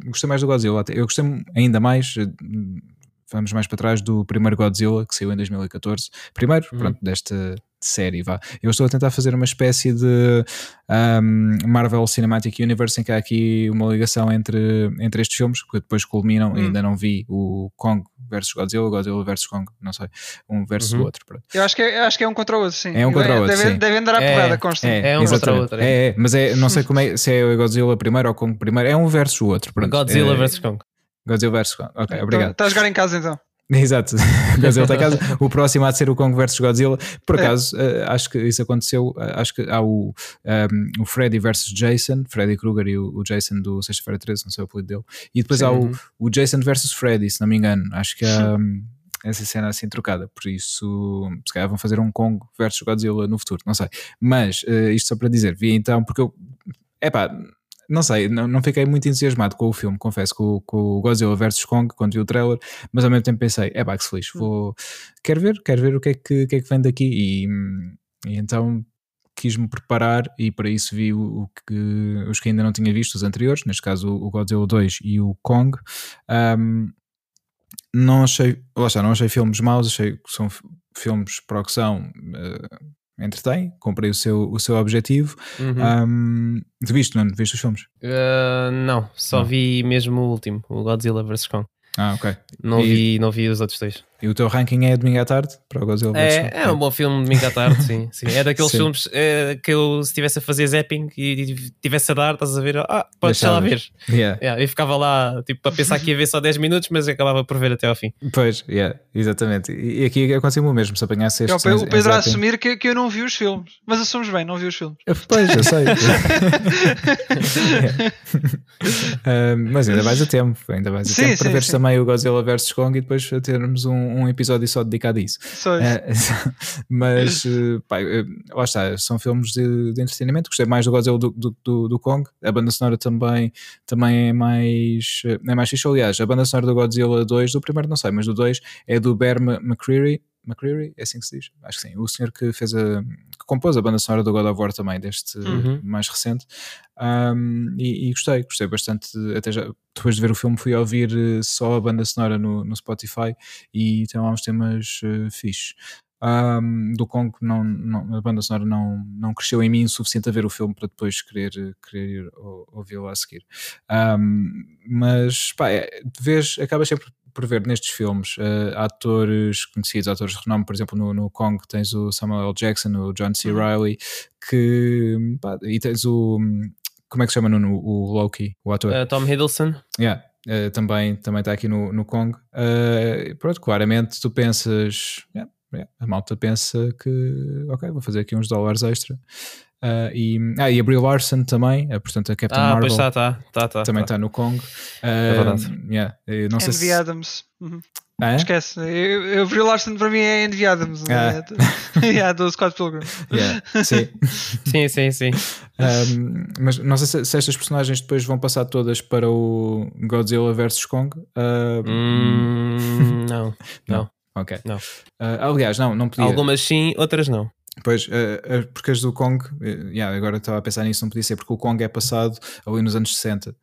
Gostei mais do Godzilla. Eu gostei ainda mais. Vamos mais para trás do primeiro Godzilla que saiu em 2014. Primeiro, Uhum. pronto, desta série. Vá. Eu estou a tentar fazer uma espécie de um, Marvel Cinematic Universe em que há aqui uma ligação entre, entre estes filmes que depois culminam. Hum. Ainda não vi o Kong versus Godzilla, Godzilla versus Kong, não sei, um versus Uhum. o outro. Pronto. Eu acho que, é, eu acho que é um contra o outro, sim. É um contra o outro, deve, sim. deve andar à É, porrada, consta. É um contra o outro, é. É, é, mas é, não sei como é, se é o Godzilla primeiro ou Kong primeiro, é um versus o outro. Pronto. Godzilla é, vs Kong. Godzilla versus Kong. Ok, Então, obrigado. Está a jogar em casa então. Exato, Godzilla está em casa. O próximo há de ser o Kong versus Godzilla. Por É. acaso, eh, acho que isso aconteceu. eh, acho que há o, ehm, o Freddy versus Jason, Freddy Krueger e o, o Jason do Sexta-feira 13, não sei o apelido dele. E depois há o, o Jason versus Freddy, se não me engano. Acho que há hum, essa cena assim trocada. Por isso, se calhar vão fazer um Kong versus Godzilla no futuro, não sei. Mas eh, isto só para dizer, vi então, porque eu. Epá, não sei, não, não fiquei muito entusiasmado com o filme, confesso, com, com o Godzilla vs Kong, quando vi o trailer, mas ao mesmo tempo pensei, é pá, que se feliz, vou, quero ver, quero ver o que é que, que, é que vem daqui e, e então quis-me preparar e para isso vi o, o que, os que ainda não tinha visto, os anteriores, neste caso o, Godzilla 2 e o Kong. Um, não achei, lá está, não achei filmes maus, achei que são filmes para o que são, uh, entretém, comprei o seu, o seu objetivo. Uhum. Um, de visto, não? Viste os filmes? Uh, não, só Não. vi mesmo o último, o Godzilla vs Kong. Ah, ok. Não, E- vi, não vi os outros dois. E o teu ranking é domingo à tarde para o Godzilla? É, é um bom filme de domingo à tarde, sim, sim. É daqueles Sim. filmes eh, que eu, se estivesse a fazer zapping e estivesse a dar, estás a ver, ah, podes lá ver. Yeah. Yeah, eu ficava lá, tipo, a pensar que ia ver só 10 minutos, mas acabava por ver até ao fim. Pois, yeah, exatamente. E e aqui aconteceu o mesmo, se apanhasse É o este. Pe- o Pedro a assumir que, que eu não vi os filmes. Mas assumos bem, não vi os filmes. Pois, eu sei. Ah, mas ainda vais a tempo, ainda vais a Sim, tempo para sim, veres sim. também o Godzilla vs Kong e depois termos um, um episódio só dedicado a isso. Só isso. Ah, mas, eh, pá, lá está, são filmes de, de entretenimento. Gostei mais do Godzilla do, do, do, do Kong. A banda sonora também, também é mais, eh, é mais fixe. Aliás, a banda sonora do Godzilla 2, do primeiro não sei, mas do 2 é do Bear Ma- McCreary. McCreary, é assim que se diz? Acho que sim. O senhor que fez a. compôs a banda sonora do God of War também, deste Uhum. mais recente. Um, e, e gostei, gostei bastante. Até já, depois de ver o filme, fui ouvir eh, só a banda sonora no, no Spotify e tem lá uns temas uh. Um, do Kong, não, não, a banda sonora não, não cresceu em mim o suficiente a ver o filme para depois querer, querer ouvi-lo a seguir. Um, mas pá, é, vez acabas sempre por ver nestes filmes uh, atores conhecidos, atores de renome, por exemplo, no, no Kong tens o Samuel L. Jackson, o John C. Uhum. Riley, que pá, e tens o como é que se chama Nuno? o Loki, o ator. Uh, Tom Hiddleston, Yeah, eh, também também está aqui no, no Kong. Eh, pronto, claramente tu pensas, yeah, yeah, a malta pensa que, ok, vou fazer aqui uns dólares extra. Eh, e, ah, e a Brie Larson também, eh, portanto a Captain ah, Marvel pois está, está, está, está. também tá. está no Kong. É verdade. Yeah, não sei Envy se, Adams. Uhum. Ah, é? Esquece. Eu, eu Brie Larson para mim é enviada, mas Ah. é, é do Scott Pilgrim. Yeah, sim. Sim, sim, sim. Um, mas não sei se, se estas personagens depois vão passar todas para o Godzilla vs Kong. Uh, Hum, não, não. Ok. não. Uh, aliás, não, não podia. Algumas sim, outras não. Pois, uh, porque as do Kong, uh, yeah, agora estava a pensar nisso, não podia ser, porque o Kong é passado ali nos anos 60, uh,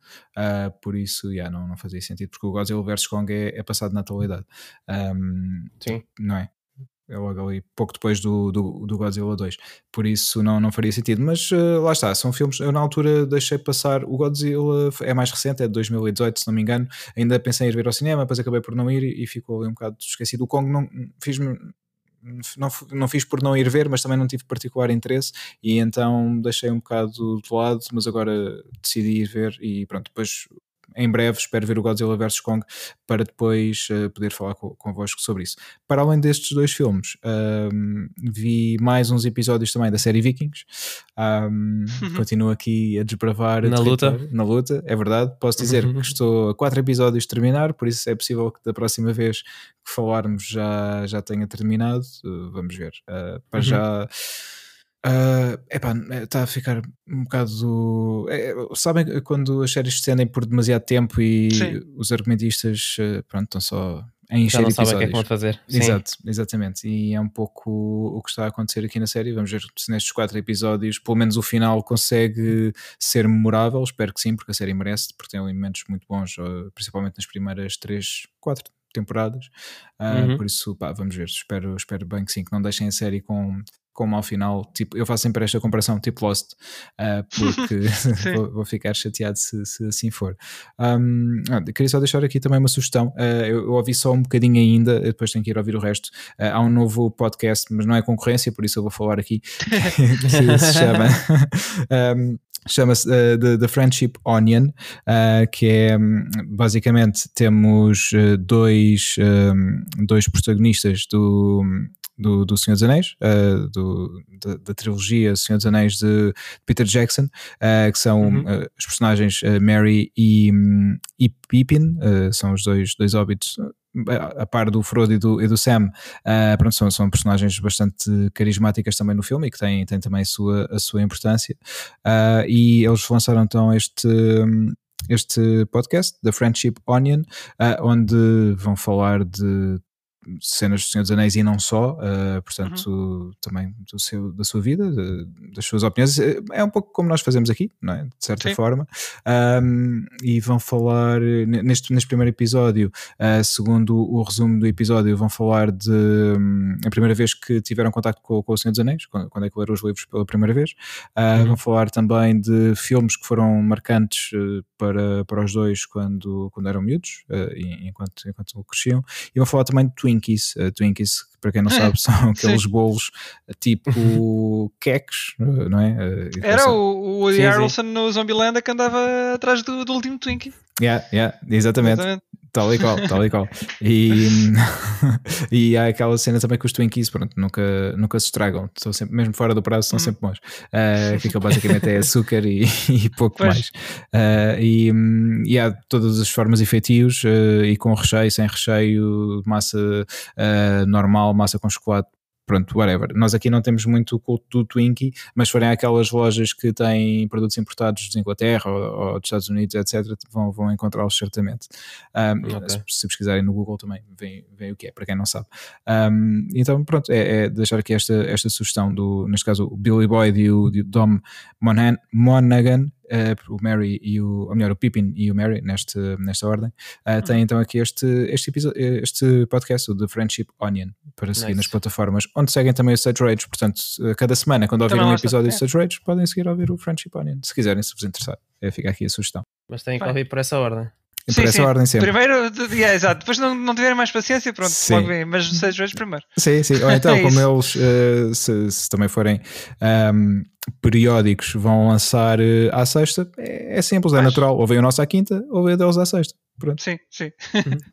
por isso yeah, não, não fazia sentido, porque o Godzilla vs Kong é, é passado na atualidade, um, Sim. não é? É logo ali, pouco depois do, do, do Godzilla 2, por isso não, não faria sentido. Mas uh, lá está, são filmes. Eu na altura deixei passar. O Godzilla é mais recente, é de 2018, se não me engano. Ainda pensei em ir ver ao cinema, depois acabei por não ir e ficou ali um bocado esquecido. O Kong não fiz-me não, não fiz por não ir ver, mas também não tive particular interesse e então deixei um bocado de lado, mas agora decidi ir ver e pronto, depois em breve espero ver o Godzilla vs Kong para depois uh, poder falar co convosco sobre isso. Para além destes dois filmes, um, vi mais uns episódios também da série Vikings. Um, continuo aqui a desbravar na luta. Na luta, é verdade. Posso dizer que estou a quatro episódios de terminar, por isso é possível que da próxima vez que falarmos já, já tenha terminado. Uh, vamos ver. Uh, para Uhum. já. Uh, epá, está a ficar um bocado. É, sabem quando as séries se estendem por demasiado tempo e Sim. os argumentistas uh, pronto, estão só a encher Já não sabem episódios. o que é que fazer. Sim. Exato, exatamente. E é um pouco o que está a acontecer aqui na série. Vamos ver se nestes quatro episódios, pelo menos o final consegue ser memorável. Espero que sim, porque a série merece, porque tem elementos muito bons, uh, principalmente nas primeiras três, quatro temporadas. Uh, Uhum. Por isso, pá, vamos ver. Espero, espero bem que sim, que não deixem a série com. Com um mau final, tipo, eu faço sempre esta comparação, tipo Lost, uh, porque vou, vou ficar chateado se, se assim for. Um, ah, queria só deixar aqui também uma sugestão. Uh, eu, eu ouvi só um bocadinho ainda, depois tenho que ir ouvir o resto. Uh, há um novo podcast, mas não é concorrência, por isso eu vou falar aqui, que se chama. um, Chama-se uh, the, the Friendship Onion, uh, que é um, basicamente temos uh, dois, um, dois protagonistas do, do, do Senhor dos Anéis, uh, do, da, da, trilogia Senhor dos Anéis de Peter Jackson, uh, que são Uhum. uh, os personagens Mary e, um, e Pippin, são os dois, dois hobbits a par do Frodo e do, e do Sam, uh, pronto, são, são personagens bastante carismáticas também no filme e que têm, têm também a sua, a sua importância. Uh, e eles lançaram então este. Este podcast, The Friendship Onion, uh, onde vão falar de cenas do Senhor dos Anéis e não só, uh, portanto, uhum. também do seu, da sua vida, de, das suas opiniões. É um pouco como nós fazemos aqui, não é? De certa Sim. forma. Um, e vão falar, neste, neste primeiro episódio, uh, segundo o resumo do episódio, vão falar de um, a primeira vez que tiveram contato com, com o Senhor dos Anéis, quando, quando é que leram os livros pela primeira vez. Uh, uhum. Vão falar também de filmes que foram marcantes para, para os dois quando, quando eram miúdos, enquanto, enquanto cresciam. E vão falar também de Twinkies. Uh, Twinkies, para quem não sabe, são aqueles bolos tipo queques, não é? Uh, Era o, o Woody Harrelson no Zombieland que andava atrás do, do último Twinkie. Yeah, yeah, exatamente. exatamente. Tal e qual, tal e qual. E, e há aquela cena também que os Twinkies pronto, nunca, nunca se estragam, são sempre, mesmo fora do prazo, são Uhum. sempre bons. Uh, que basicamente é açúcar e, e pouco Pois. mais. Uh, e, e há todas as formas e feitios, uh, e com recheio, sem recheio, massa uh, normal, massa com chocolate. Pronto, whatever. Nós aqui não temos muito o culto do Twinkie, mas forem aquelas lojas que têm produtos importados de Inglaterra ou, ou dos Estados Unidos, etc., vão, vão encontrá-los certamente. Um, Ok. se, se pesquisarem no Google também vem, vem o que é, para quem não sabe. Um, então, pronto, é, é deixar aqui esta, esta sugestão do, neste caso, o Billy Boyd e o, e o Dom Monahan, Monaghan, o Mary e o, ou melhor, o Pippin e o Mary, neste, nesta ordem, uh, tem então aqui este, este, episódio, este podcast, o The Friendship Onion, para seguir Nice. nas plataformas, onde seguem também o Stage Rage. Portanto, eh, cada semana, quando ouvirem Também um episódio de É. Stage Rage, podem seguir a ouvir o Friendship Onion, se quiserem, se vos interessar. É, fica aqui a sugestão. Mas tem que ouvir por essa ordem. Por essa ordem sempre. Primeiro, yeah, exato. Depois não, não tiverem mais paciência, pronto, Sim. logo vem. Mas seis vezes primeiro. Sim, sim. Ou então, É como eles, eh, se, se também forem ahm, periódicos, vão lançar eh, à sexta, é, é simples, é Pois. natural. Ou vem o nosso à quinta, ou vem o deles à sexta. Pronto, Sim, sim.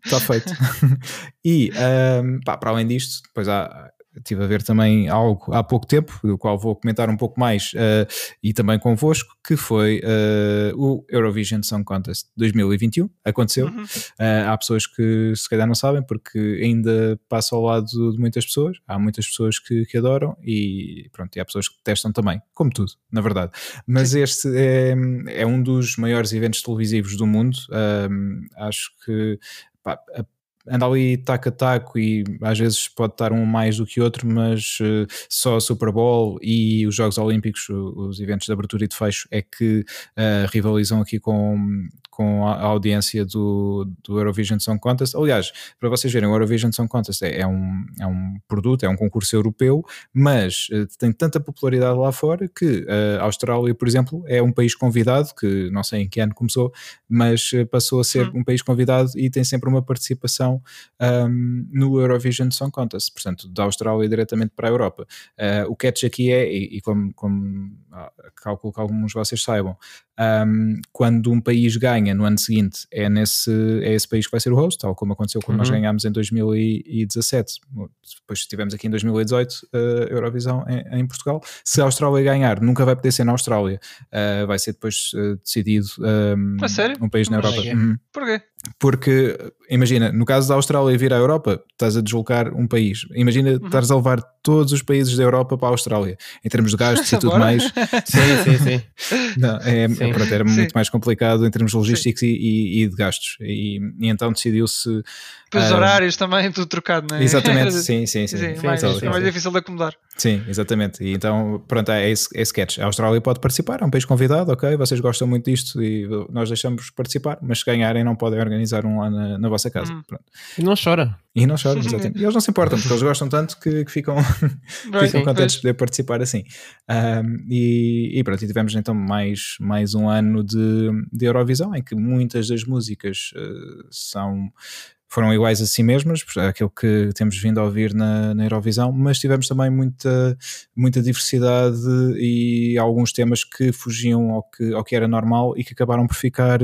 está feito. e, ahm, pá, para além disto, depois há, estive a ver também algo há pouco tempo, do qual vou comentar um pouco mais uh, e também convosco, que foi uh, o Eurovision Song Contest 2021. Aconteceu. Uhum. Uh, há pessoas que se calhar não sabem, porque ainda passa ao lado de muitas pessoas. Há muitas pessoas que, que adoram e pronto, e há pessoas que testam também, como tudo, na verdade. Mas Sim. este é, é, um dos maiores eventos televisivos do mundo. acho que pá, a anda ali taco a taco e às vezes pode estar um mais do que outro, mas uh, só a Super Bowl e os Jogos Olímpicos, os eventos de abertura e de fecho, é que uh, rivalizam aqui com, com a audiência do, do Eurovision Song Contest. Aliás, para vocês verem, o Eurovision Song Contest é, é um, é um produto, é um concurso europeu, mas uh, tem tanta popularidade lá fora que a Austrália, por exemplo, é um país convidado, que não sei em que ano começou, mas passou a ser hum. um país convidado e tem sempre uma participação um, no Eurovision Song Contest, portanto, da Austrália diretamente para a Europa. Uh, o catch aqui é, e, e como, como ah, calculo que alguns de vocês saibam, um, quando um país ganha no ano seguinte, é, nesse, é esse país que vai ser o host, tal como aconteceu quando uhum. nós ganhámos em 2017. Depois tivemos aqui em 2018 a uh, Eurovisão em, em, Portugal. Se a Austrália ganhar, nunca vai poder ser na Austrália, uh, vai ser depois uh, decidido um, um país na Europa. Uhum. Porquê? Porque, imagina, no caso da Austrália vir à Europa, estás a deslocar um país. Imagina, uhum. estás a levar todos os países da Europa para a Austrália, em termos de gastos e tudo mais. sim, sim, sim. Não, é, sim. Pronto, era sim. muito mais complicado em termos logísticos e, e, e, de gastos. E, e então decidiu-se. Os uh, horários também, tudo trocado, não é? Exatamente, sim, sim, sim. sim, sim mais, é mais difícil de acomodar. Sim, exatamente. E então, pronto, é esse, é esse sketch. A Austrália pode participar, é um país convidado, ok, vocês gostam muito disto e nós deixamos participar, mas se ganharem não podem organizar um lá na, na vossa casa. Hum. E não chora. E não choram, exatamente. E eles não se importam, porque eles gostam tanto que, que ficam, ficam contentes de poder participar assim. Um, e, e pronto, e tivemos então mais, mais um ano de, de Eurovisão, em que muitas das músicas uh, são foram iguais a si mesmas, aquilo que temos vindo a ouvir na, na Eurovisão, mas tivemos também muita, muita diversidade e alguns temas que fugiam ao que, ao que era normal e que acabaram por ficar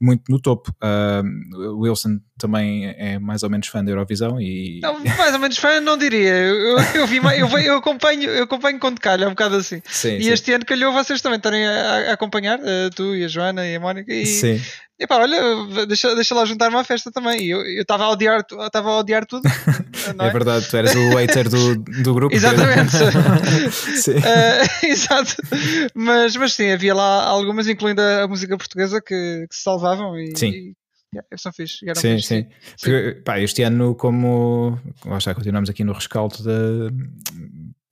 muito no topo. Uh, Wilson também é mais ou menos fã da Eurovisão e. Não, mais ou menos fã, não diria. Eu, eu, vi, eu, eu, acompanho, eu acompanho quando calha, um bocado assim. Sim, e sim. este ano calhou vocês também estarem a, a acompanhar, uh, tu e a Joana e a Mónica. E, sim. E pá, olha, deixa, deixa lá juntar uma festa também. Eu estava a odiar, estava a odiar tudo. É? é? verdade, tu eras o hater do, do grupo. Exatamente. sim. Uh, exato. Mas, mas sim, havia lá algumas, incluindo a, a música portuguesa, que, que se salvavam e, sim. E, Yeah, são fixe. Eram sim, fixe, sim. sim. Porque, pá, este ano, como lá está, continuamos aqui no rescaldo da,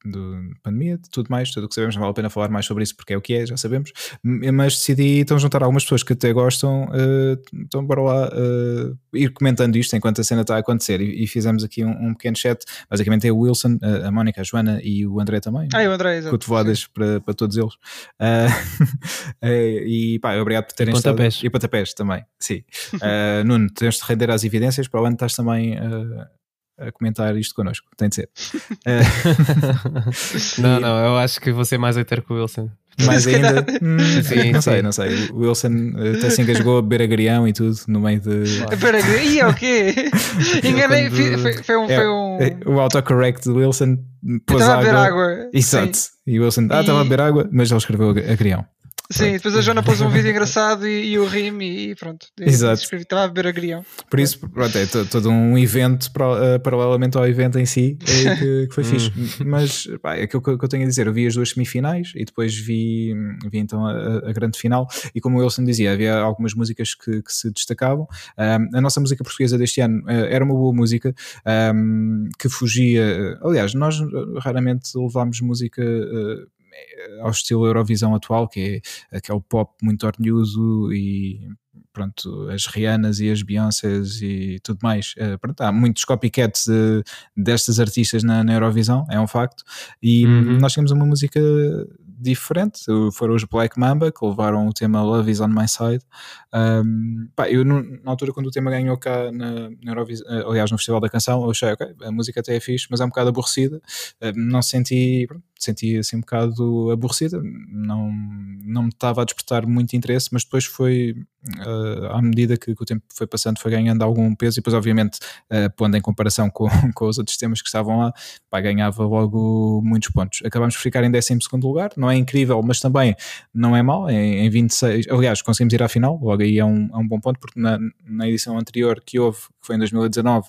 de pandemia, de tudo mais, tudo o que sabemos, não vale a pena falar mais sobre isso porque é o que é, já sabemos, mas decidi então juntar algumas pessoas que até gostam, uh, então bora lá uh, ir comentando isto enquanto a cena está a acontecer. E, e fizemos aqui um, um, pequeno chat, basicamente é o Wilson, a, a Mónica, a Joana e o André também, ah, o André, exato. cotovadas para, para todos eles. Uh, e pá, obrigado por terem e estado. Pontapés. e pontapés também, sim. Nuno, tens de render às evidências, para o ano estás também a comentar isto connosco. Tem de ser. não, não, eu acho que vou ser mais hater que o Wilson. Mais ainda? Hum, sim, não sim. sei, não sei. O Wilson até se engasgou a beber agrião e tudo no meio de. Beber agrião? E é o quê? Enganei, Quando... foi, foi, um, é, foi um. É, o autocorrect do Wilson pôs água. a beber água. Exato. E o Wilson, ah, estava e... a beber água, mas ele escreveu agrião. Sim, depois a Joana pôs um vídeo engraçado e, e o rime e pronto. Exato. Estava a beber agrião. Por isso, pronto, é todo um evento uh, paralelamente ao evento em si é, que, que, foi fixe. Hum. Mas pá, é aquilo que, que eu tenho a dizer, eu vi as duas semifinais e depois vi, vi então a, a grande final e como o Wilson dizia, havia algumas músicas que, que se destacavam. Um, a nossa música portuguesa deste ano uh, era uma boa música um, que fugia. Aliás, nós raramente levámos música. Uh, ao estilo Eurovisão atual, que é aquele pop muito ornhoso e pronto, as Rihannas e as Beyoncés e tudo mais. Uh, pronto, há muitos copycats de, destas artistas na, na, Eurovisão, é um facto. E uhum. nós temos uma música diferente. Foram os Black Mamba que levaram o tema Love is on My Side. Um, pá, eu, na altura, quando o tema ganhou cá na, na Eurovis, eh, aliás, no Festival da Canção, eu achei, ok, a música até é fixe, mas é um bocado aborrecida. não senti, senti assim um bocado aborrecida, não, não me estava a despertar muito interesse, mas depois foi, uh, à medida que, que, o tempo foi passando, foi ganhando algum peso e depois, obviamente, uh, pondo em comparação com, com os outros temas que estavam lá, pá, ganhava logo muitos pontos. Acabámos por ficar em 12 lugar, não é incrível, mas também não é mal, em, em 26, aliás, conseguimos ir à final, logo aí é um, é um bom ponto, porque na, na edição anterior que houve, que foi em 2019,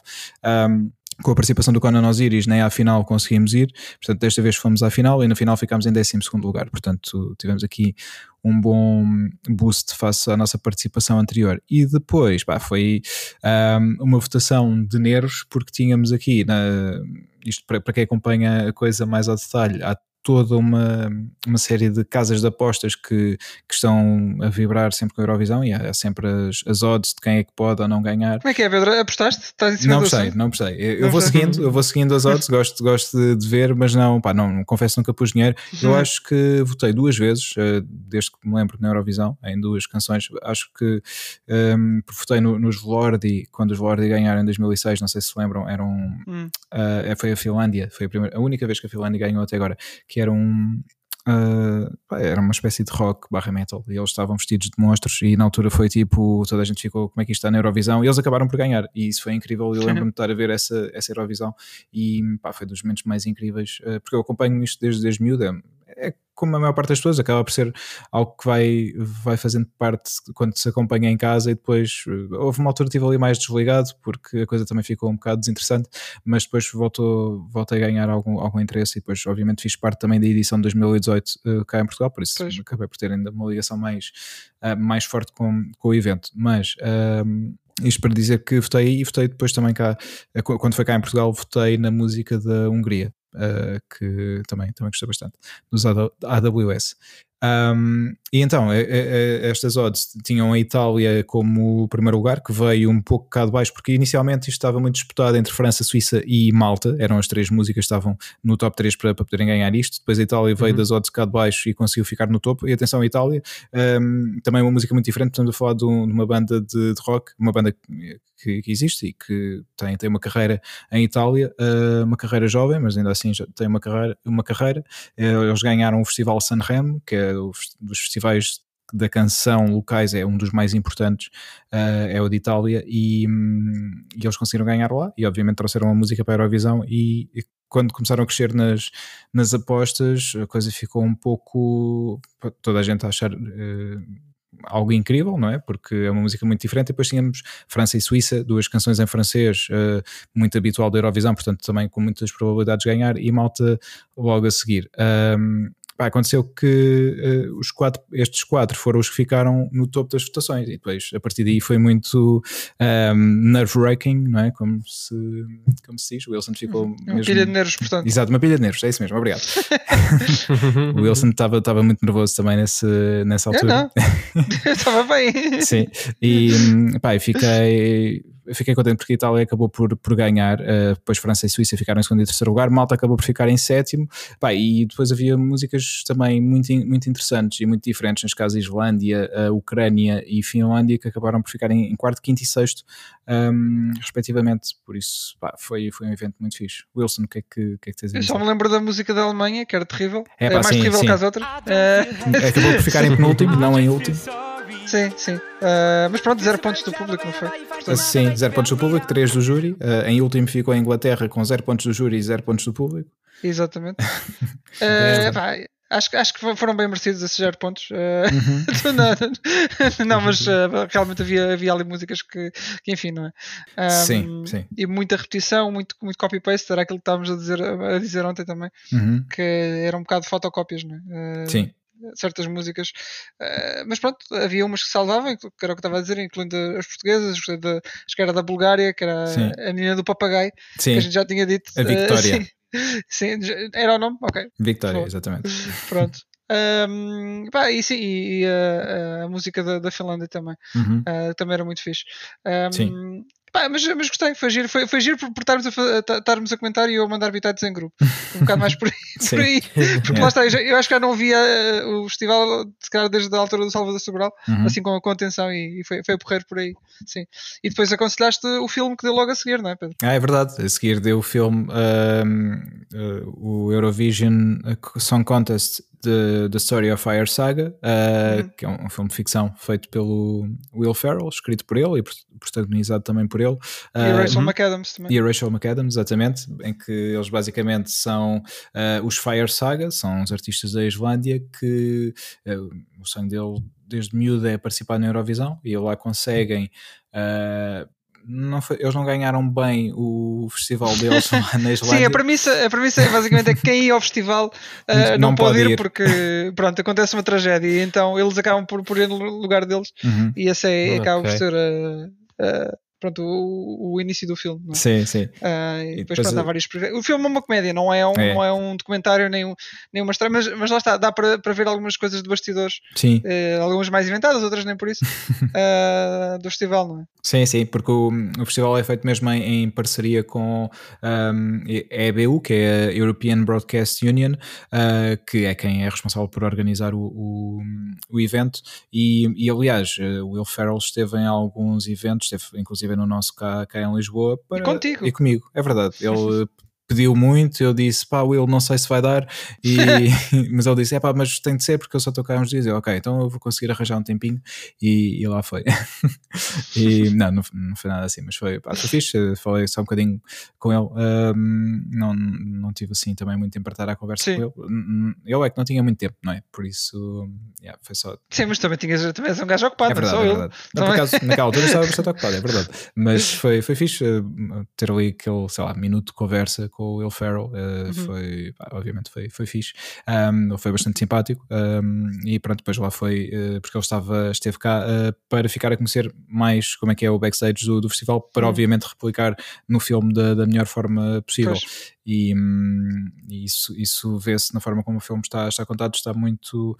um, com a participação do Conan Osiris, nem à final conseguimos ir, portanto, desta vez fomos à final e na final ficámos em 12 lugar. Portanto, tivemos aqui um bom boost face à nossa participação anterior. E depois, pá, foi um, uma votação de nervos, porque tínhamos aqui, na, isto para, para quem acompanha a coisa mais ao detalhe, há toda uma, uma série de casas de apostas que, que estão a vibrar sempre com a Eurovisão e há, sempre as, as odds de quem é que pode ou não ganhar. Como é que é, Pedro? Apostaste? Estás em cima não postei, não postei. Eu, não vou seguindo, eu vou seguindo as odds, gosto, gosto de, de, ver, mas não, pá, não, confesso nunca pus dinheiro. Eu uhum. acho que votei duas vezes, eh, desde que me lembro na Eurovisão, em duas canções. Acho que um, ehm, votei no, nos Velordi, quando os Velordi ganharam em 2006, não sei se se lembram, eram, hum. uh, foi a Finlândia, foi a, primeira, a única vez que a Finlândia ganhou até agora que era um. Uh, era uma espécie de rock barra metal. E eles estavam vestidos de monstros e na altura foi tipo, toda a gente ficou como é que isto está na Eurovisão? E eles acabaram por ganhar. E isso foi incrível, eu lembro-me de estar a ver essa, essa Eurovisão e pá, foi dos momentos mais incríveis, uh, porque eu acompanho isto desde, desde miúda, é como a maior parte das pessoas, acaba por ser algo que vai, vai fazendo parte quando se acompanha em casa e depois eh, houve uma altura que estive ali mais desligado porque a coisa também ficou um bocado desinteressante, mas depois voltou, voltei a ganhar algum, algum interesse e depois obviamente fiz parte também da edição de 2018 uh, cá em Portugal, por isso pois. acabei por ter ainda uma ligação mais, uh, mais forte com, com o evento, mas uh, isto para dizer que votei e votei depois também cá, quando foi cá em Portugal, votei na música da Hungria, uh, que também, também gostei bastante, dos AWS. Um, e então, estas odds tinham a Itália como primeiro lugar, que veio um pouco cá de baixo, porque inicialmente isto estava muito disputado entre França, Suíça e Malta, eram as três músicas que estavam no top 3 para, para poderem ganhar isto. Depois a Itália veio uhum. das odds cá de baixo e conseguiu ficar no topo. E atenção, a Itália, um, também uma música muito diferente, estamos a falar de, um, de uma banda de, de, rock, uma banda que, que, existe e que tem, tem uma carreira em Itália, uh, uma carreira jovem, mas ainda assim já tem uma carreira. Uma carreira. Uh, eles ganharam o Festival Sanremo, que é dos festivais da canção locais é um dos mais importantes, uh, é o de Itália, e, e, eles conseguiram ganhar lá, e obviamente trouxeram a música para a Eurovisão, e, e, quando começaram a crescer nas, nas apostas, a coisa ficou um pouco, toda a gente a achar... Uh, algo incrível, não é? Porque é uma música muito diferente. E depois tínhamos França e Suíça, duas canções em francês, uh, muito habitual da Eurovisão, portanto também com muitas probabilidades de ganhar, e Malta logo a seguir. Um, pá, aconteceu que uh, os quatro, estes quatro foram os que ficaram no topo das votações e depois a partir daí foi muito um, nerve-wracking, não é? Como se, como se diz, o Wilson ficou uma mesmo... pilha de nervos, portanto. Exato, uma pilha de nervos, é isso mesmo, obrigado. o Wilson estava muito nervoso também nesse, nessa altura. Eu estava bem. Sim, e pá, fiquei fiquei contente porque a Itália acabou por, por ganhar, uh, depois França e Suíça ficaram em segundo e terceiro lugar, Malta acabou por ficar em sétimo, pá, e depois havia músicas também muito, muito interessantes e muito diferentes, neste caso Islândia, uh, Ucrânia e Finlândia, que acabaram por ficar em, em quarto, quinto e sexto, um, ehm, respectivamente, por isso pá, foi, foi um evento muito fixe. Wilson, o que é que, que, é que tens a dizer? Eu só me lembro da música da Alemanha, que era terrível, é, é mais sim, terrível sim. que as outras. Uh... Acabou por ficar em penúltimo, não em último. Sim, sim. Uh, mas pronto, zero pontos do público, não foi? Portanto... Sim, zero pontos do público, três do júri. Uh, em último ficou a Inglaterra com zero pontos do júri e zero pontos do público. Exatamente. uh, pá, acho, acho que foram bem merecidos esses zero pontos. Uhum. não, não, mas realmente havia, havia ali músicas que, que enfim, não é? Um, sim, sim. E muita repetição, muito, muito copy-paste, era aquilo que estávamos a dizer, a dizer ontem também, uhum. que era um bocado de fotocópias, não é? sim certas músicas, uh, mas pronto, havia umas que salvavam, que era o que estava a dizer, incluindo as portuguesas, da, acho que era da Bulgária, que era sim. a menina do papagaio, sim. que a gente já tinha dito. A Victoria. Uh, sim, sim, era o nome? Ok. Victoria, exatamente. Pronto. Um, pá, e sim, e, e a, a, música da, da, Finlândia também, uhum. uh, também era muito fixe. Um, sim. Pá, mas, mas gostei, foi giro, foi, foi giro por, por estarmos, a, estarmos a comentar e eu a mandar bitates em grupo. Um bocado mais por aí. por aí. Porque lá está, eu, eu, acho que já não via eh, o festival, se calhar desde a altura do Salvador Sobral, uhum. assim com, com atenção e, e, foi, foi a porrer por aí. Sim. E depois aconselhaste o filme que deu logo a seguir, não é, Pedro? Ah, é verdade. A seguir deu o filme, uh, o Eurovision Song Contest The, The Story of Fire Saga, uh, uhum. que é um, um, filme de ficção feito pelo Will Ferrell, escrito por ele e protagonizado também por ele. E a Rachel uh, McAdams também. E a Rachel McAdams, exatamente, em que eles basicamente são uh, os Fire Saga, são os artistas da Islândia que o sonho dele desde miúdo é participar na Eurovisão e lá conseguem uh, não foi, eles não ganharam bem o festival deles lá na Islândia. Sim, a premissa, a premissa é basicamente é que quem ia ao festival uh, não, não, pode ir, ir, porque pronto, acontece uma tragédia e então eles acabam por, por ir no lugar deles uhum. e essa é, okay. acaba por ser a, pronto, o, o, início do filme. É? Sim, sim. Uh, e, depois, depois pronto, há vários O filme é uma comédia, não é um, é. Não é um documentário nem, um, nem uma história, mas, mas lá está, dá para, para ver algumas coisas de bastidores. Sim. Uh, algumas mais inventadas, outras nem por isso, uh, do festival, não é? Sim, sim, porque o, o festival é feito mesmo em, em parceria com um, a EBU, que é a European Broadcast Union, que é quem é responsável por organizar o, o, o evento. E, e aliás, o Will Ferrell esteve em alguns eventos, esteve inclusive no nosso cá, cá em Lisboa. Para... E contigo. E comigo, é verdade. Ele pediu muito, eu disse, pá, Will, não sei se vai dar, e, mas ele disse, é pá, mas tem de ser porque eu só estou cá uns dias, eu, ok, então eu vou conseguir arranjar um tempinho, e, e lá foi. e não, não, não, foi nada assim, mas foi, pá, foi fixe, falei só um bocadinho com ele, um, não, não tive assim também muito tempo para estar à conversa Sim. com ele, eu é que não tinha muito tempo, não é? Por isso, yeah, foi só... Sim, mas também tinhas, também és um gajo ocupado, é verdade, não só é verdade. Não, por acaso, naquela altura estava bastante ocupado, é verdade, mas foi, foi fixe uh, ter ali aquele, sei lá, minuto de conversa com o Will Ferrell, uh, uhum. foi, obviamente foi, foi fixe, um, foi bastante simpático um, e pronto, depois lá foi, uh, porque ele estava, esteve cá uh, para ficar a conhecer mais como é que é o backstage do, do festival, para uhum. obviamente replicar no filme da, da melhor forma possível. E, hum, e, isso, isso vê-se na forma como o filme está, está contado, está muito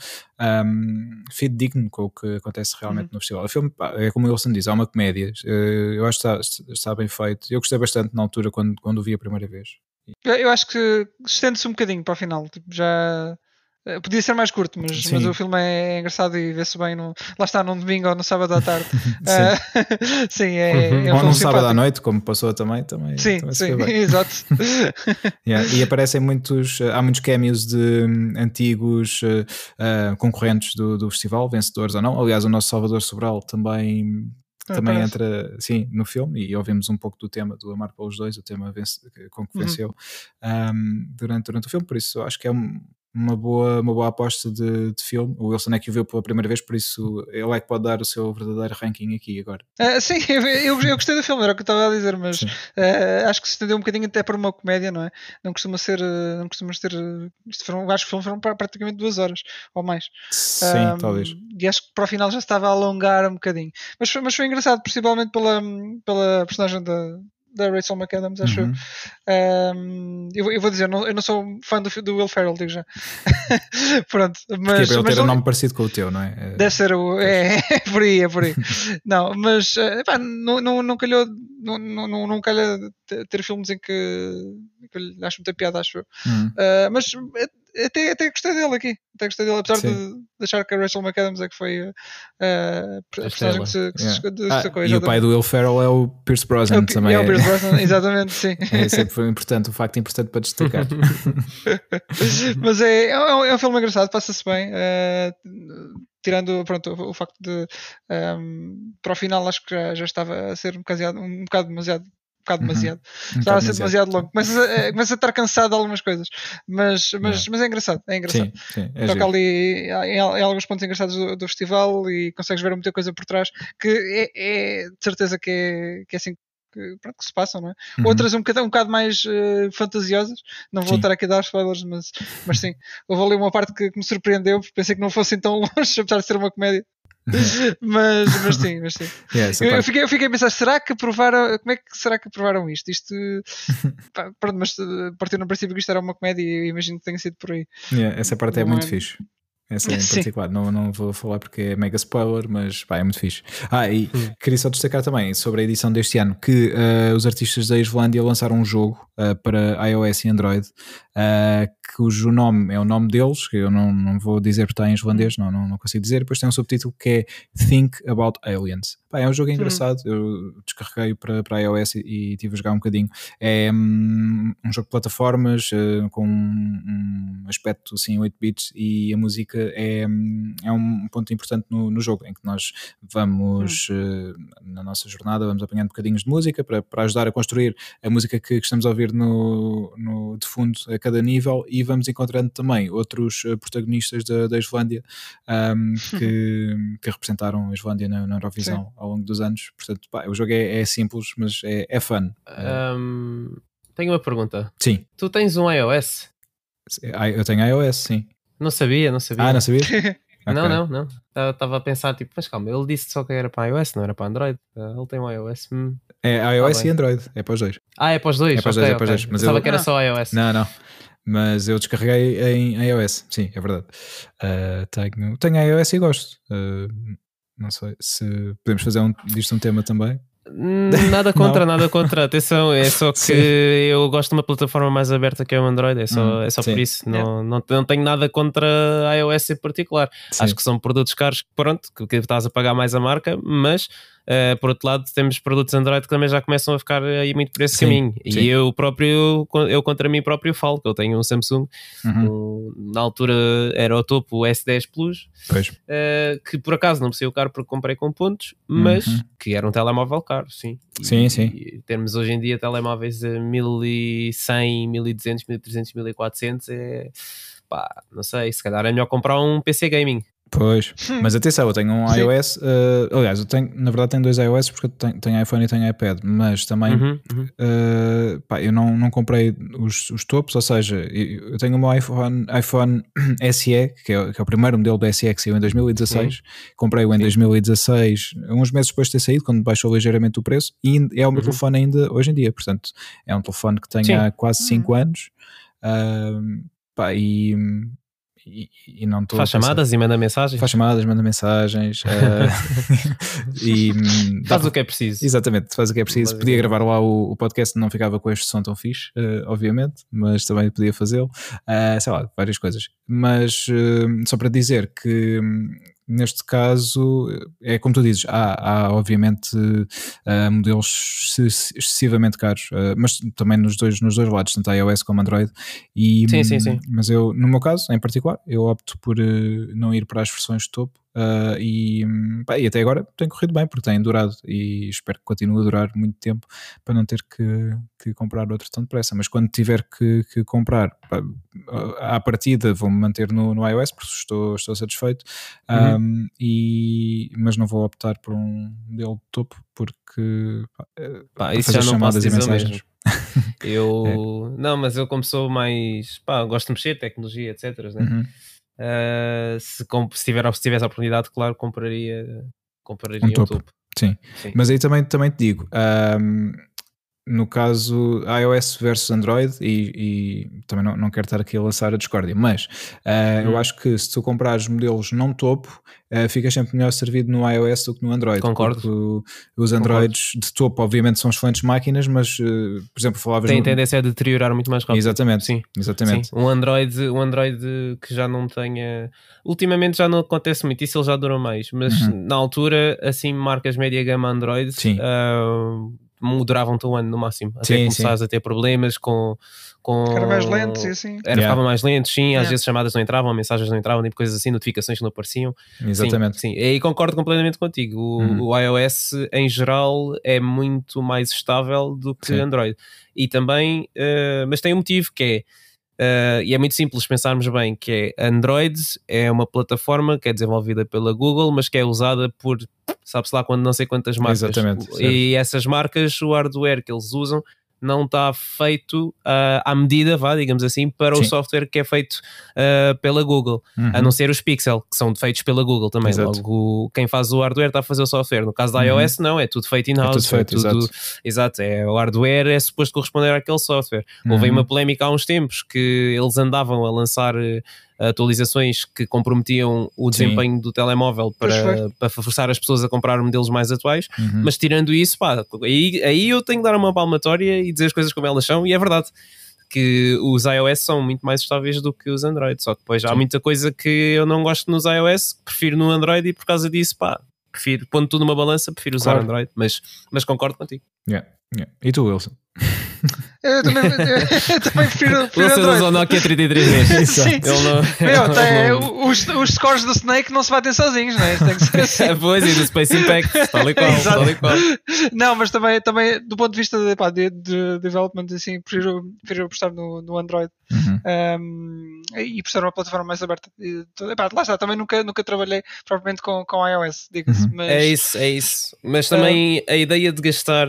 um, fidedigno com o que acontece realmente uhum. no festival. O filme, é como o Wilson diz, é uma comédia, eu acho que está, está bem feito. Eu gostei bastante na altura quando, quando o vi a primeira vez. Eu acho que estende-se um bocadinho para o final. Tipo, já. Eh, podia ser mais curto, mas, mas o filme é engraçado e vê-se bem. No, lá está, num domingo ou no sábado à tarde. sim. Uh, sim, é, uhum. é um Ou num sábado à noite, como passou também. também sim, também sim, exato. yeah. E aparecem muitos, há muitos cameos de um, antigos uh, concorrentes do, do festival, vencedores ou não. Aliás, o nosso Salvador Sobral também ah, também parece. entra sim, no filme e ouvimos um pouco do tema do Amar pelos Dois, o tema vence, com que uhum. venceu uhum. um, durante, durante o filme, por isso acho que é um, uma boa, uma boa aposta de, de, filme. O Wilson é que o viu pela primeira vez, por isso ele é que pode dar o seu verdadeiro ranking aqui agora. Uh, sim, eu, eu, eu, gostei do filme, era o que eu estava a dizer, mas uh, acho que se estendeu um bocadinho até para uma comédia, não é? Não costuma ser, uh, não costuma ter. Isto foram, acho que o filme foram praticamente duas horas ou mais. Sim, um, talvez. E acho que para o final já estava a alongar um bocadinho. Mas, mas foi engraçado, principalmente pela, pela personagem da, da Rachel McAdams, acho uhum. um, eu. eu vou dizer, não, eu não sou fã do, do Will Ferrell, digo já. Pronto, mas. Porque ele ter um nome parecido com o teu, não é? é Deve ser o. É, é por aí, é por aí. não, mas eh, pá, não, não, não calhou. Não, não, não calha ter filmes em que, que acho muita piada, acho eu. Uhum. Uh, mas eh, até, até gostei dele aqui. Até gostei dele, apesar de, de, achar que a Rachel McAdams é que foi uh, a personagem que se, que yeah. se destacou. Ah, e o pai do Will Ferrell é o Pierce Brosnan é o, também. É o Pierce Brosnan, exatamente, sim. É sempre foi importante, um facto importante para destacar. Mas é, é, um, é um filme engraçado, passa-se bem. Uh, tirando pronto, o, o facto de um, ehm, para o final acho que já, já estava a ser um bocado, um bocado demasiado bocado uhum. demasiado. Uhum. Estava a ser demasiado longo. Começa a, a estar cansado de algumas coisas. Mas, mas, mas é engraçado. É engraçado. Sim, sim, é Toca ali em, em, alguns pontos engraçados do, do, festival e consegues ver muita coisa por trás que é, é de certeza que é, que é assim que, pronto, que se passam, não é? Uhum. Outras um bocado, um bocado mais uh, fantasiosas, não vou sim. estar aqui a dar spoilers, mas, mas sim, houve ali uma parte que, que me surpreendeu, porque pensei que não fossem tão longe, apesar de ser uma comédia. mas, mas sim, mas sim. Yeah, eu, eu, fiquei, eu fiquei a pensar, será que aprovaram, como é que será que aprovaram isto? Isto, pá, pronto, mas eh, partindo no princípio que isto era uma comédia e imagino que tenha sido por aí. Yeah, essa parte é muito é... fixe. Essa em Sim. particular. Não, não vou falar porque é mega spoiler, mas pá, é muito fixe. Ah, e Hum. queria só destacar também sobre a edição deste ano que eh, os artistas da Islândia lançaram um jogo eh, para iOS e Android eh, cujo nome é o nome deles, que eu não, não vou dizer porque está em islandês, não, não, não consigo dizer. Depois tem um subtítulo que é Think About Aliens. Pá, é um jogo engraçado, eu descarreguei para, para iOS e, e tive a jogar um bocadinho. É hum, um jogo de plataformas com um, um aspecto assim 8 bits e a música é, hum, é um ponto importante no, no jogo em que nós vamos eh, na nossa jornada, vamos apanhando bocadinhos de música para, para ajudar a construir a música que, que estamos a ouvir no, no, de fundo a cada nível e vamos encontrando também outros eh, protagonistas da, da Islândia hum, que, que representaram a Islândia na, na Eurovisão ao longo dos anos. Portanto, pá, o jogo é, é simples, mas é, é fun. Ahm, tenho uma pergunta. Sim, Tu tens um iOS? Ah, eu tenho iOS, sim. Não sabia, não sabia. Ah, não sabia? Não, Ok. não, não. Estava a pensar, tipo, mas calma, ele disse só que era para iOS, não era para Android. Ah, ele tem um iOS. hum. É iOS Tá e. Android, é para os dois. Ah, é para os dois? É para os dois, é para os dois, mas Pensava eu- que era Ah. só iOS. Não, não. Mas eu descarreguei em iOS, sim, é verdade. Ah, tenho, tenho iOS e gosto. Ah, não sei se podemos fazer um, disto um tema também. Hum, Nada contra, nada contra. Atenção, é só que Sim. eu gosto de uma plataforma mais aberta que é o Android, é só, Hum, é só sim. por isso. Não, não, não tenho nada contra a iOS em particular. Sim. Acho que são produtos caros, pronto, que, que estás a pagar mais a marca, mas eh, por outro lado temos produtos Android que também já começam a ficar aí muito por esse Sim, caminho. sim. E eu próprio, eu contra mim próprio falo que eu tenho um Samsung, Uhum, um- na altura era o topo o S10 Plus, eh, que por acaso não me saiu caro porque comprei com pontos, mas Uhum. que era um telemóvel caro, sim. E- Sim, sim. E temos hoje em dia telemóveis a 1100, 1200, 1300, 1400, é pá, não sei, se calhar é melhor comprar um PC gaming. Pois, mas atenção, eu tenho um Sim. iOS, eh, aliás, eu tenho, na verdade tenho dois iOS porque eu tenho, tenho iPhone e tenho iPad, mas também Uhum, uhum. Uh, pá, eu não, não comprei os, os topos, ou seja, eu tenho o meu iPhone, iPhone SE, que é, o- que é o primeiro modelo do SE que saiu em 2016. Comprei-o em 2016, uns meses depois de ter saído, quando baixou ligeiramente o preço, e é o meu Uhum. telefone ainda hoje em dia. Portanto, é um telefone que tenho Sim. há quase Hum. 5 anos. Uh, pá, e, e, e não estou. Faz chamadas e manda mensagens. Faz chamadas, manda mensagens. uh, e hum, dá Faz o que é preciso. Exatamente, faz o que é preciso. Podia gravar lá o, o podcast, não ficava com este som tão fixe, eh, obviamente, mas também podia fazê-lo. Ah, sei lá, várias coisas. Mas só para dizer que hum, neste caso, é como tu dizes, há, há obviamente ah, modelos ex- excessivamente caros, ah, mas também nos dois, nos dois lados, tanto iOS como Android. E, Sim, sim, sim. Mas eu, no meu caso, em particular, eu opto por eh, não ir para as versões de topo. Ah, e, pá, e até agora tem corrido bem porque tem durado e espero que continue a durar muito tempo para não ter que, que comprar outro tão depressa. Mas quando tiver que, que comprar, pá, à partida vou-me manter no, no iOS porque estou, estou satisfeito, Uhum. Um, e, mas não vou optar por um modelo de topo porque pá, eh, Pá, isso fazer já não chamadas e mensagens. mesmo. Eu. Não, mas eu como sou mais. Pá, gosto de mexer, tecnologia, etc. Né? Uhum. Ah, se, se, tiver, se tivesse a oportunidade, claro, compraria, compraria Um um topo. Sim. Sim. Mas aí também, também te digo, ahm, no caso iOS versus Android, e, e também não, não quero estar aqui a lançar a discórdia, mas ah, eu Hum. acho que se tu comprares modelos não topo, ah, ficas sempre melhor servido no iOS do que no Android. Concordo. porque os Androids de topo, obviamente, são excelentes máquinas, mas, ah, por exemplo, falavas. Tem no- tendência a deteriorar muito mais rápido. Exatamente, Sim. exatamente. Sim, um Android, um Android que já não tenha. Ultimamente já não acontece muito, isso ele já dura mais, mas Uhum. na altura, assim, marcas média gama Android Sim. ah, duravam-te um ano no máximo, até Sim, começares a ter problemas com. com Ficaram mais lentos e assim. Era, Yeah. Ficavam mais lentos, sim, às Yeah. vezes chamadas não entravam, mensagens não entravam, tipo coisas assim, notificações que não apareciam. Exatamente. Sim, sim. E aí concordo completamente contigo. O, Uhum. o iOS em geral é muito mais estável do que Sim. Android. E também, eh, mas tem um motivo que é, eh, e é muito simples pensarmos bem, que é Android é uma plataforma que é desenvolvida pela Google, mas que é usada por sabe-se lá quando não sei quantas marcas. Exatamente, E essas marcas, o hardware que eles usam não está feito ah, à medida, vá, digamos assim, para o Sim. software que é feito ah, pela Google Uhum. a não ser os Pixel, que são feitos pela Google também. Exato. Logo, quem faz o hardware está a fazer o software. No caso da Uhum. iOS, não, é tudo feito in-house. É tudo feito, exato. exato, é, o hardware é suposto corresponder àquele software. Houve Uhum. uma polémica há uns tempos que eles andavam a lançar atualizações que comprometiam o desempenho Sim. do telemóvel para, para forçar as pessoas a comprar modelos mais atuais. Uhum. Mas tirando isso, pá, aí, aí eu tenho que dar uma palmatória e dizer as coisas como elas são, e é verdade que os iOS são muito mais estáveis do que os Android. Só que depois há muita coisa que eu não gosto nos iOS, prefiro no Android e por causa disso, pá, prefiro, pondo tudo numa balança, prefiro usar Claro. Android, mas, mas concordo contigo. Yeah, yeah. E tu, Wilson? Eu também, eu, também prefiro, prefiro o Nokia 33 vezes. Sim. Ele não, Meu, tem- não- os, os scores do Snake não se batem sozinhos, não é? Tem que ser assim. É, pois, e do Space Impact, tal e qual, Exato. tal e qual. Não, mas também, também do ponto de vista de, pá, de, de development, assim, prefiro, prefiro apostar no, no Android Uhum. um, e por ser uma plataforma mais aberta. E, epá, lá está, também nunca, nunca trabalhei propriamente com, com iOS, diga-se. Uhum. Mas, É isso, é isso. Mas também a ideia de gastar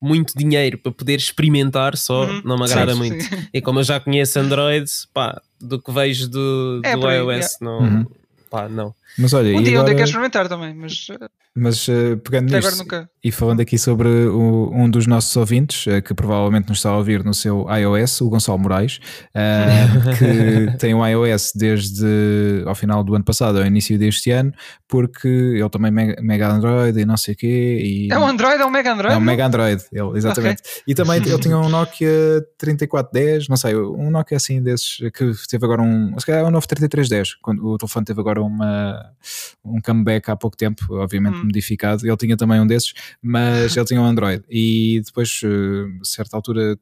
muito dinheiro para poder experimentar só Uhum. não me agrada Certo. muito. Sim. E como eu já conheço Android, pá, do que vejo do, É do por aí, iOS, não, Uhum. pá, não. Mas olha, Um dia um agora, dia quero experimentar também, mas mas uh, pegando até nisto nunca. e falando aqui sobre o- um dos nossos ouvintes, uh, que provavelmente nos está a ouvir no seu iOS, o Gonçalo Moraes, uh, que tem o iOS desde ao final do ano passado, ao início deste ano, porque ele também mega, mega Android e não sei o quê. E É um Android, é um Mega Android? É um? Mega Android, ele, exatamente. E também ele tinha um Nokia 3410, não sei, um Nokia assim desses que teve agora um. Se calhar é um novo 3310, quando o telefone teve agora uma, um comeback há pouco tempo, obviamente Hum. modificado. Ele tinha também um desses, mas ele tinha um Android. E depois, eh, a certa altura.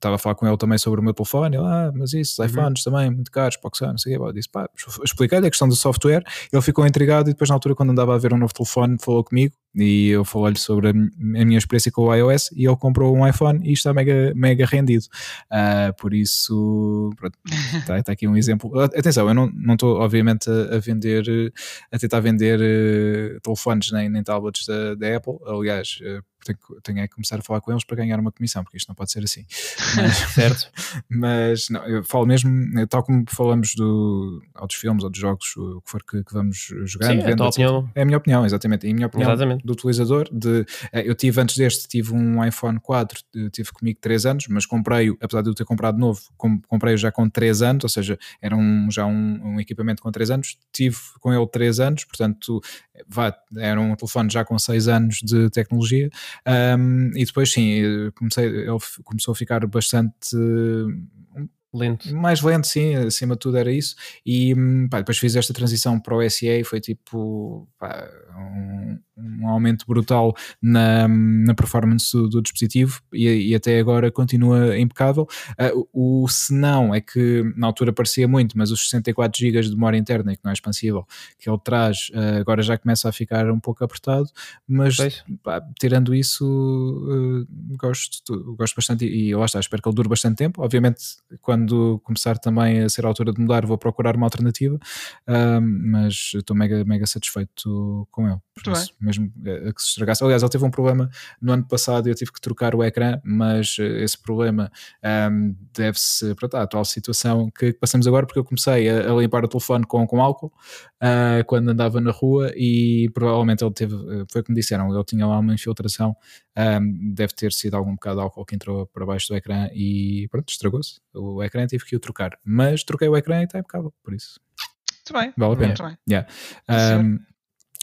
Estava a falar com ele também sobre o meu telefone. Ele, ah, mas isso, os iPhones também, muito caros, são, não sei. Eu disse, pá, expliquei-lhe a questão do software. Ele ficou intrigado e depois, na altura, quando andava a ver um novo telefone, falou comigo e eu falei-lhe sobre a, mi- a minha experiência com o iOS e ele comprou um iPhone e está mega, mega rendido. Ah, por isso, pronto, está, está aqui um exemplo. Ah, Atenção, eu não não estou, obviamente, a, vender, a tentar vender eh, telefones nem, nem tablets da, da Apple. Aliás, eh, tenho, que- tenho é que começar a falar com eles para ganhar uma comissão, porque isto não pode ser assim. Mas, Certo? mas não, eu falo mesmo, tal como falamos do, ou dos filmes ou dos jogos, o que for que, que vamos jogando, Sim, é a vendo, tua etc. opinião. É a minha opinião, exatamente. E a minha opinião Exatamente. do utilizador. De, eh, eu tive antes deste, tive um iPhone 4, eh, tive comigo 3 anos, mas comprei-o, apesar de eu ter comprado novo, com- comprei-o já com 3 anos, ou seja, era um, já um, um equipamento com 3 anos. Tive com ele 3 anos, portanto, eh, vá, era um telefone já com 6 anos de tecnologia. Um, e depois, sim, comecei, ele começou a ficar bastante. Lento. mais lento, sim, acima de tudo era isso. E hum, pá, depois fiz esta transição para o SE e foi tipo pá, um, um aumento brutal na, na performance do, do dispositivo e, e até agora continua impecável. Ah, o, o senão é que na altura parecia muito, mas os 64 GB de memória interna, que não é expansível, que ele traz, ah, agora já começa a ficar um pouco apertado, mas pá, tirando isso, uh, gosto, gosto bastante e, e lá está, espero que ele dure bastante tempo. Obviamente, quando começar também a ser a altura de mudar, vou procurar uma alternativa, mas estou mega, mega satisfeito com ele. Isso, mesmo que se estragasse. Aliás, ele teve um problema no ano passado e eu tive que trocar o ecrã, mas uh, esse problema um, deve-se pronto, à atual situação que passamos agora, porque eu comecei a, a limpar o telefone com, com álcool uh, quando andava na rua e provavelmente ele teve, uh, foi como disseram, ele tinha lá uma infiltração, um, deve ter sido algum bocado de álcool que entrou para baixo do ecrã e pronto, estragou-se. O ecrã tive que o trocar, mas troquei o ecrã e está impecável, por isso Muito bem. vale a pena. Muito bem. Yeah. Um,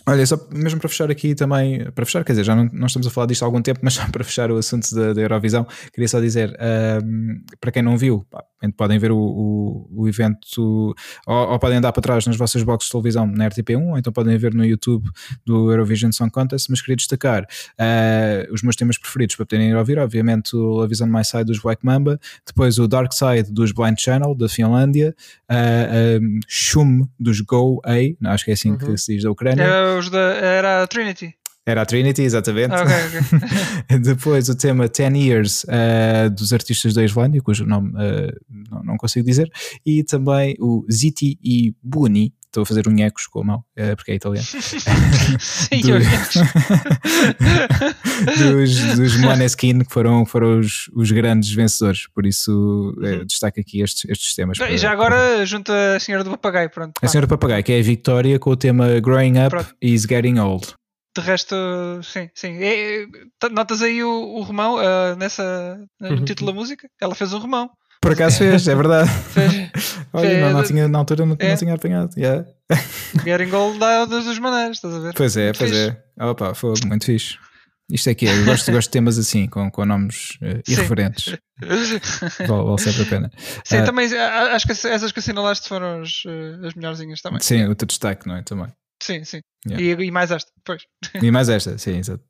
olha, só mesmo para fechar aqui também, para fechar, quer dizer, já não, não estamos a falar disto há algum tempo, mas só para fechar o assunto da, da Eurovisão, queria só dizer, um, para quem não viu, pá, podem ver o, o, o evento, ou, ou, podem andar para trás nas vossas boxes de televisão na RTP1, ou então podem ver no YouTube do Eurovision Song Contest, mas queria destacar uh, os meus temas preferidos para poderem ir ouvir, obviamente o A Vision My Side dos Black Mamba, depois o Dark Side dos Blind Channel, da Finlândia, uh, um, Shum dos Go A, acho que é assim uhum. que se diz da Ucrânia. Era, os da, era a Trinity. Era a Trinity, exatamente. Ah, okay, okay. Depois o tema 10 Years uh, dos artistas da Islândia, cujo nome uh, não, não, consigo dizer, e também o Ziti e Buni. Estou a fazer unhecos com a mão, uh, porque é italiano. Sim, dos, dos Maneskin, que foram, foram os, os grandes vencedores. Por isso, uhum. destaco aqui estes, estes temas. E já agora, para... junto a Senhora do Papagaio, pronto. A Senhora do Papagaio, que é a Victoria com o tema Growing Up pronto. is Getting Old. De resto, sim, sim. É, notas aí o, o Romão uh, nessa, no uhum. título da música? Ela fez o Romão. Por acaso fez, é verdade. Fez. Olha, Fez. não, não tinha, na altura não, É. não tinha apanhado. yeah. Getting Gold dá das duas maneiras, estás a ver? Pois é, pois Fixe. é. Opa, foi muito fixe. Isto é que é, eu gosto, gosto de temas assim, com, com nomes Sim. irreverentes. Vale, vale sempre a pena. Sim, Ah, também acho que essas que assinalaste foram as, eh, as melhorzinhas também. Sim, o teu destaque, não é? Também. Sim, sim. Yeah. E, e mais esta, depois. E mais esta, sim, exato.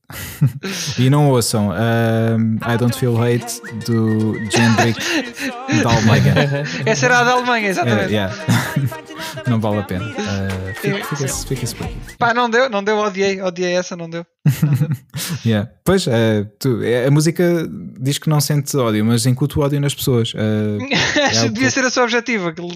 e não ouçam um, I Don't Feel Hate do Gendrick Dalmagan. Essa era a da Alemanha, É, exatamente. yeah. não vale a pena. Uh, fica- Fica-se fica por aqui. Pá, não deu, não deu, odiei, odiei essa, não deu. Yeah. Pois, eh, tu- eh, a música diz que não sente ódio, mas incuta o ódio nas pessoas. Que o devia que- ser o seu objetivo. Aquilo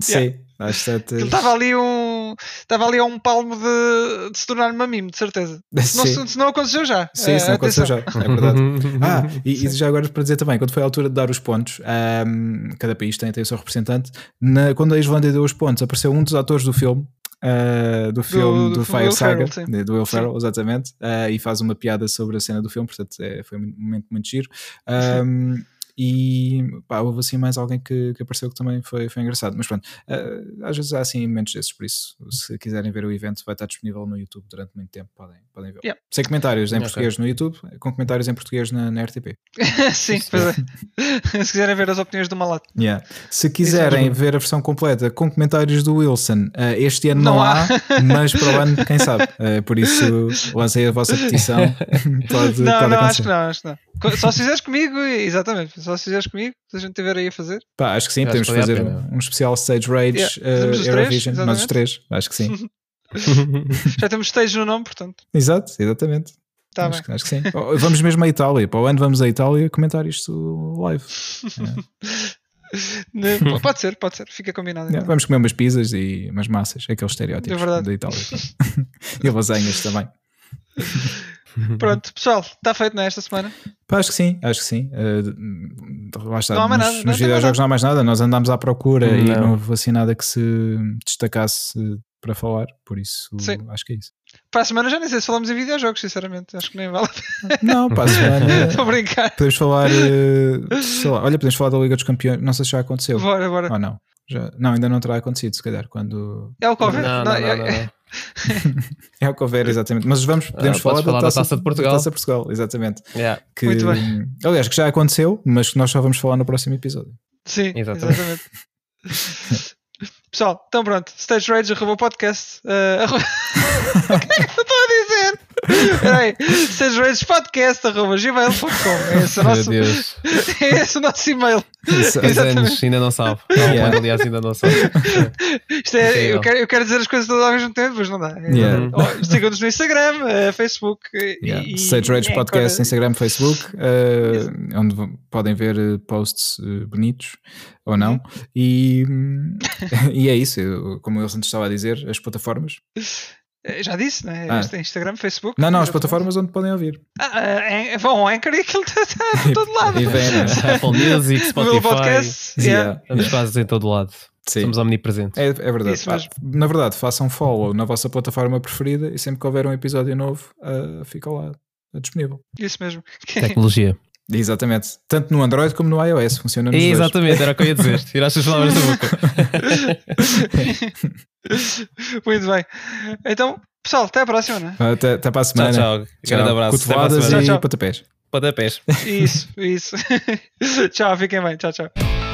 Sim, acho que aquilo estava ali um. Estava ali a um palmo de, de se tornar uma mime, de certeza. Se não, Sim. se não aconteceu já. Sim, isso não aconteceu já, é verdade. Ah, e, e já agora para dizer também, quando foi a altura de dar os pontos, ahm, cada país tem, tem o seu representante. Na- quando a Islândia deu os pontos, apareceu um dos atores do filme. ah, do filme do, do Fire Will Saga, Ferrell, do Will Sim. Ferrell, exatamente, ah, e faz uma piada sobre a cena do filme, portanto é, foi um momento muito giro. Ahm, e pá, houve assim mais alguém que, que apareceu que também foi, foi engraçado. Mas pronto, ah, às vezes há assim momentos desses, por isso, se quiserem ver o evento, vai estar disponível no YouTube durante muito tempo, podem, podem ver. Yeah. Sem comentários em Ok. português no YouTube, com comentários em português na, na RTP. Sim, pois é. Se quiserem ver as opiniões do Malato. Yeah. Se quiserem ver a versão completa com comentários do Wilson, ah, este ano não, Não há, há. mas para o ano, quem sabe? Ah, por isso, lancei a vossa petição. pode, Não, pode não, acontecer. acho que não, acho que não. Só se fizeres comigo, exatamente. Só se fizeres comigo, se a gente estiver aí a fazer. Pá, acho que sim, Acho podemos fazer um, um especial Stage Rage Yeah, ah, três, Eurovision, nós os três, acho que sim. Já temos stage no nome, portanto. Exato, exatamente. Acho, Tá bem. que- acho que sim. Oh, Vamos mesmo à Itália. Para o ano vamos à Itália comentar isto live. Ne- Pode ser, pode ser. Fica combinado. Então. vamos comer umas pizzas e umas massas, aqueles estereótipos É da Itália. e lasanhas também. Pronto, pessoal, está feito nesta semana. Pá, acho que sim, acho que sim. Uh, Não há mais nos, nada, não nos videojogos não há mais nada. Nós andámos à procura e Não. não houve assim nada que se destacasse para falar. Por isso, Sim. acho que é isso. Para a semana já nem sei se falamos em videojogos, sinceramente. Acho que nem vale. a pena. Não, para a semana. Estou a brincar. Podemos falar, uh, sei lá, olha, podemos falar da Liga dos Campeões. Não sei se já aconteceu Bora, bora. ou não. Já, não, ainda não terá acontecido, se calhar, quando É o Covid. Não, não, não, não, não. é o que houver, exatamente. Mas vamos, podemos Ah, falar, falar da Taça de da Portugal. Taça de Portugal, exatamente. Yeah. Que, Muito bem. Aliás, que já aconteceu, mas que nós só vamos falar no próximo episódio. Sim, Exatamente. exatamente. Pessoal, então pronto. Stage Rage arroba podcast. Uh, arroba... o que é que eu estou a dizer? Peraí. Stage Rage podcast arroba gmail.com. É esse o Meu nosso, Deus. é esse o nosso e-mail. Isso- 10 Exatamente. anos, ainda não sabe. Não, Yeah. aliás, ainda não sabe. Isto é, eu, quero, eu quero dizer as coisas todas ao mesmo tempo, mas não dá. É- Yeah. Oh, Sigam-nos no Instagram, eh, Facebook e, Yeah. e- Stage Rage Podcast. Instagram, Facebook, uh, onde podem ver uh, posts uh, bonitos ou não. Uhum. E, hum, e é isso, eu- como eu antes estava a dizer, as plataformas. Eh, Já disse, né? Ah. Este é Instagram, Facebook. Não, não, as plataformas onde podem ouvir. Ah, eh, vão ao Anchor e aquilo está por todo lado. E vem, né? Apple Music, Spotify. podcast. Yeah. Estamos quase em todo lado. Sim. Somos omnipresentes. É, é verdade. Isso mesmo. Ah, na verdade, façam follow na vossa plataforma preferida e sempre que houver um episódio novo, uh, fica lá uh, disponível. Isso mesmo. Tecnologia. Exatamente. Tanto no Android como no iOS. Funciona nos dois. Exatamente, era o que eu ia dizer. Tiraste as palavras da boca. Muito bem. Então, pessoal, até a próxima, né? Até, até para a Tchau, semana. tchau. Grande abraço. Semana. e Tchau, tchau. pontapés. Pontapés. Isso, isso. tchau, fiquem bem. Tchau, tchau.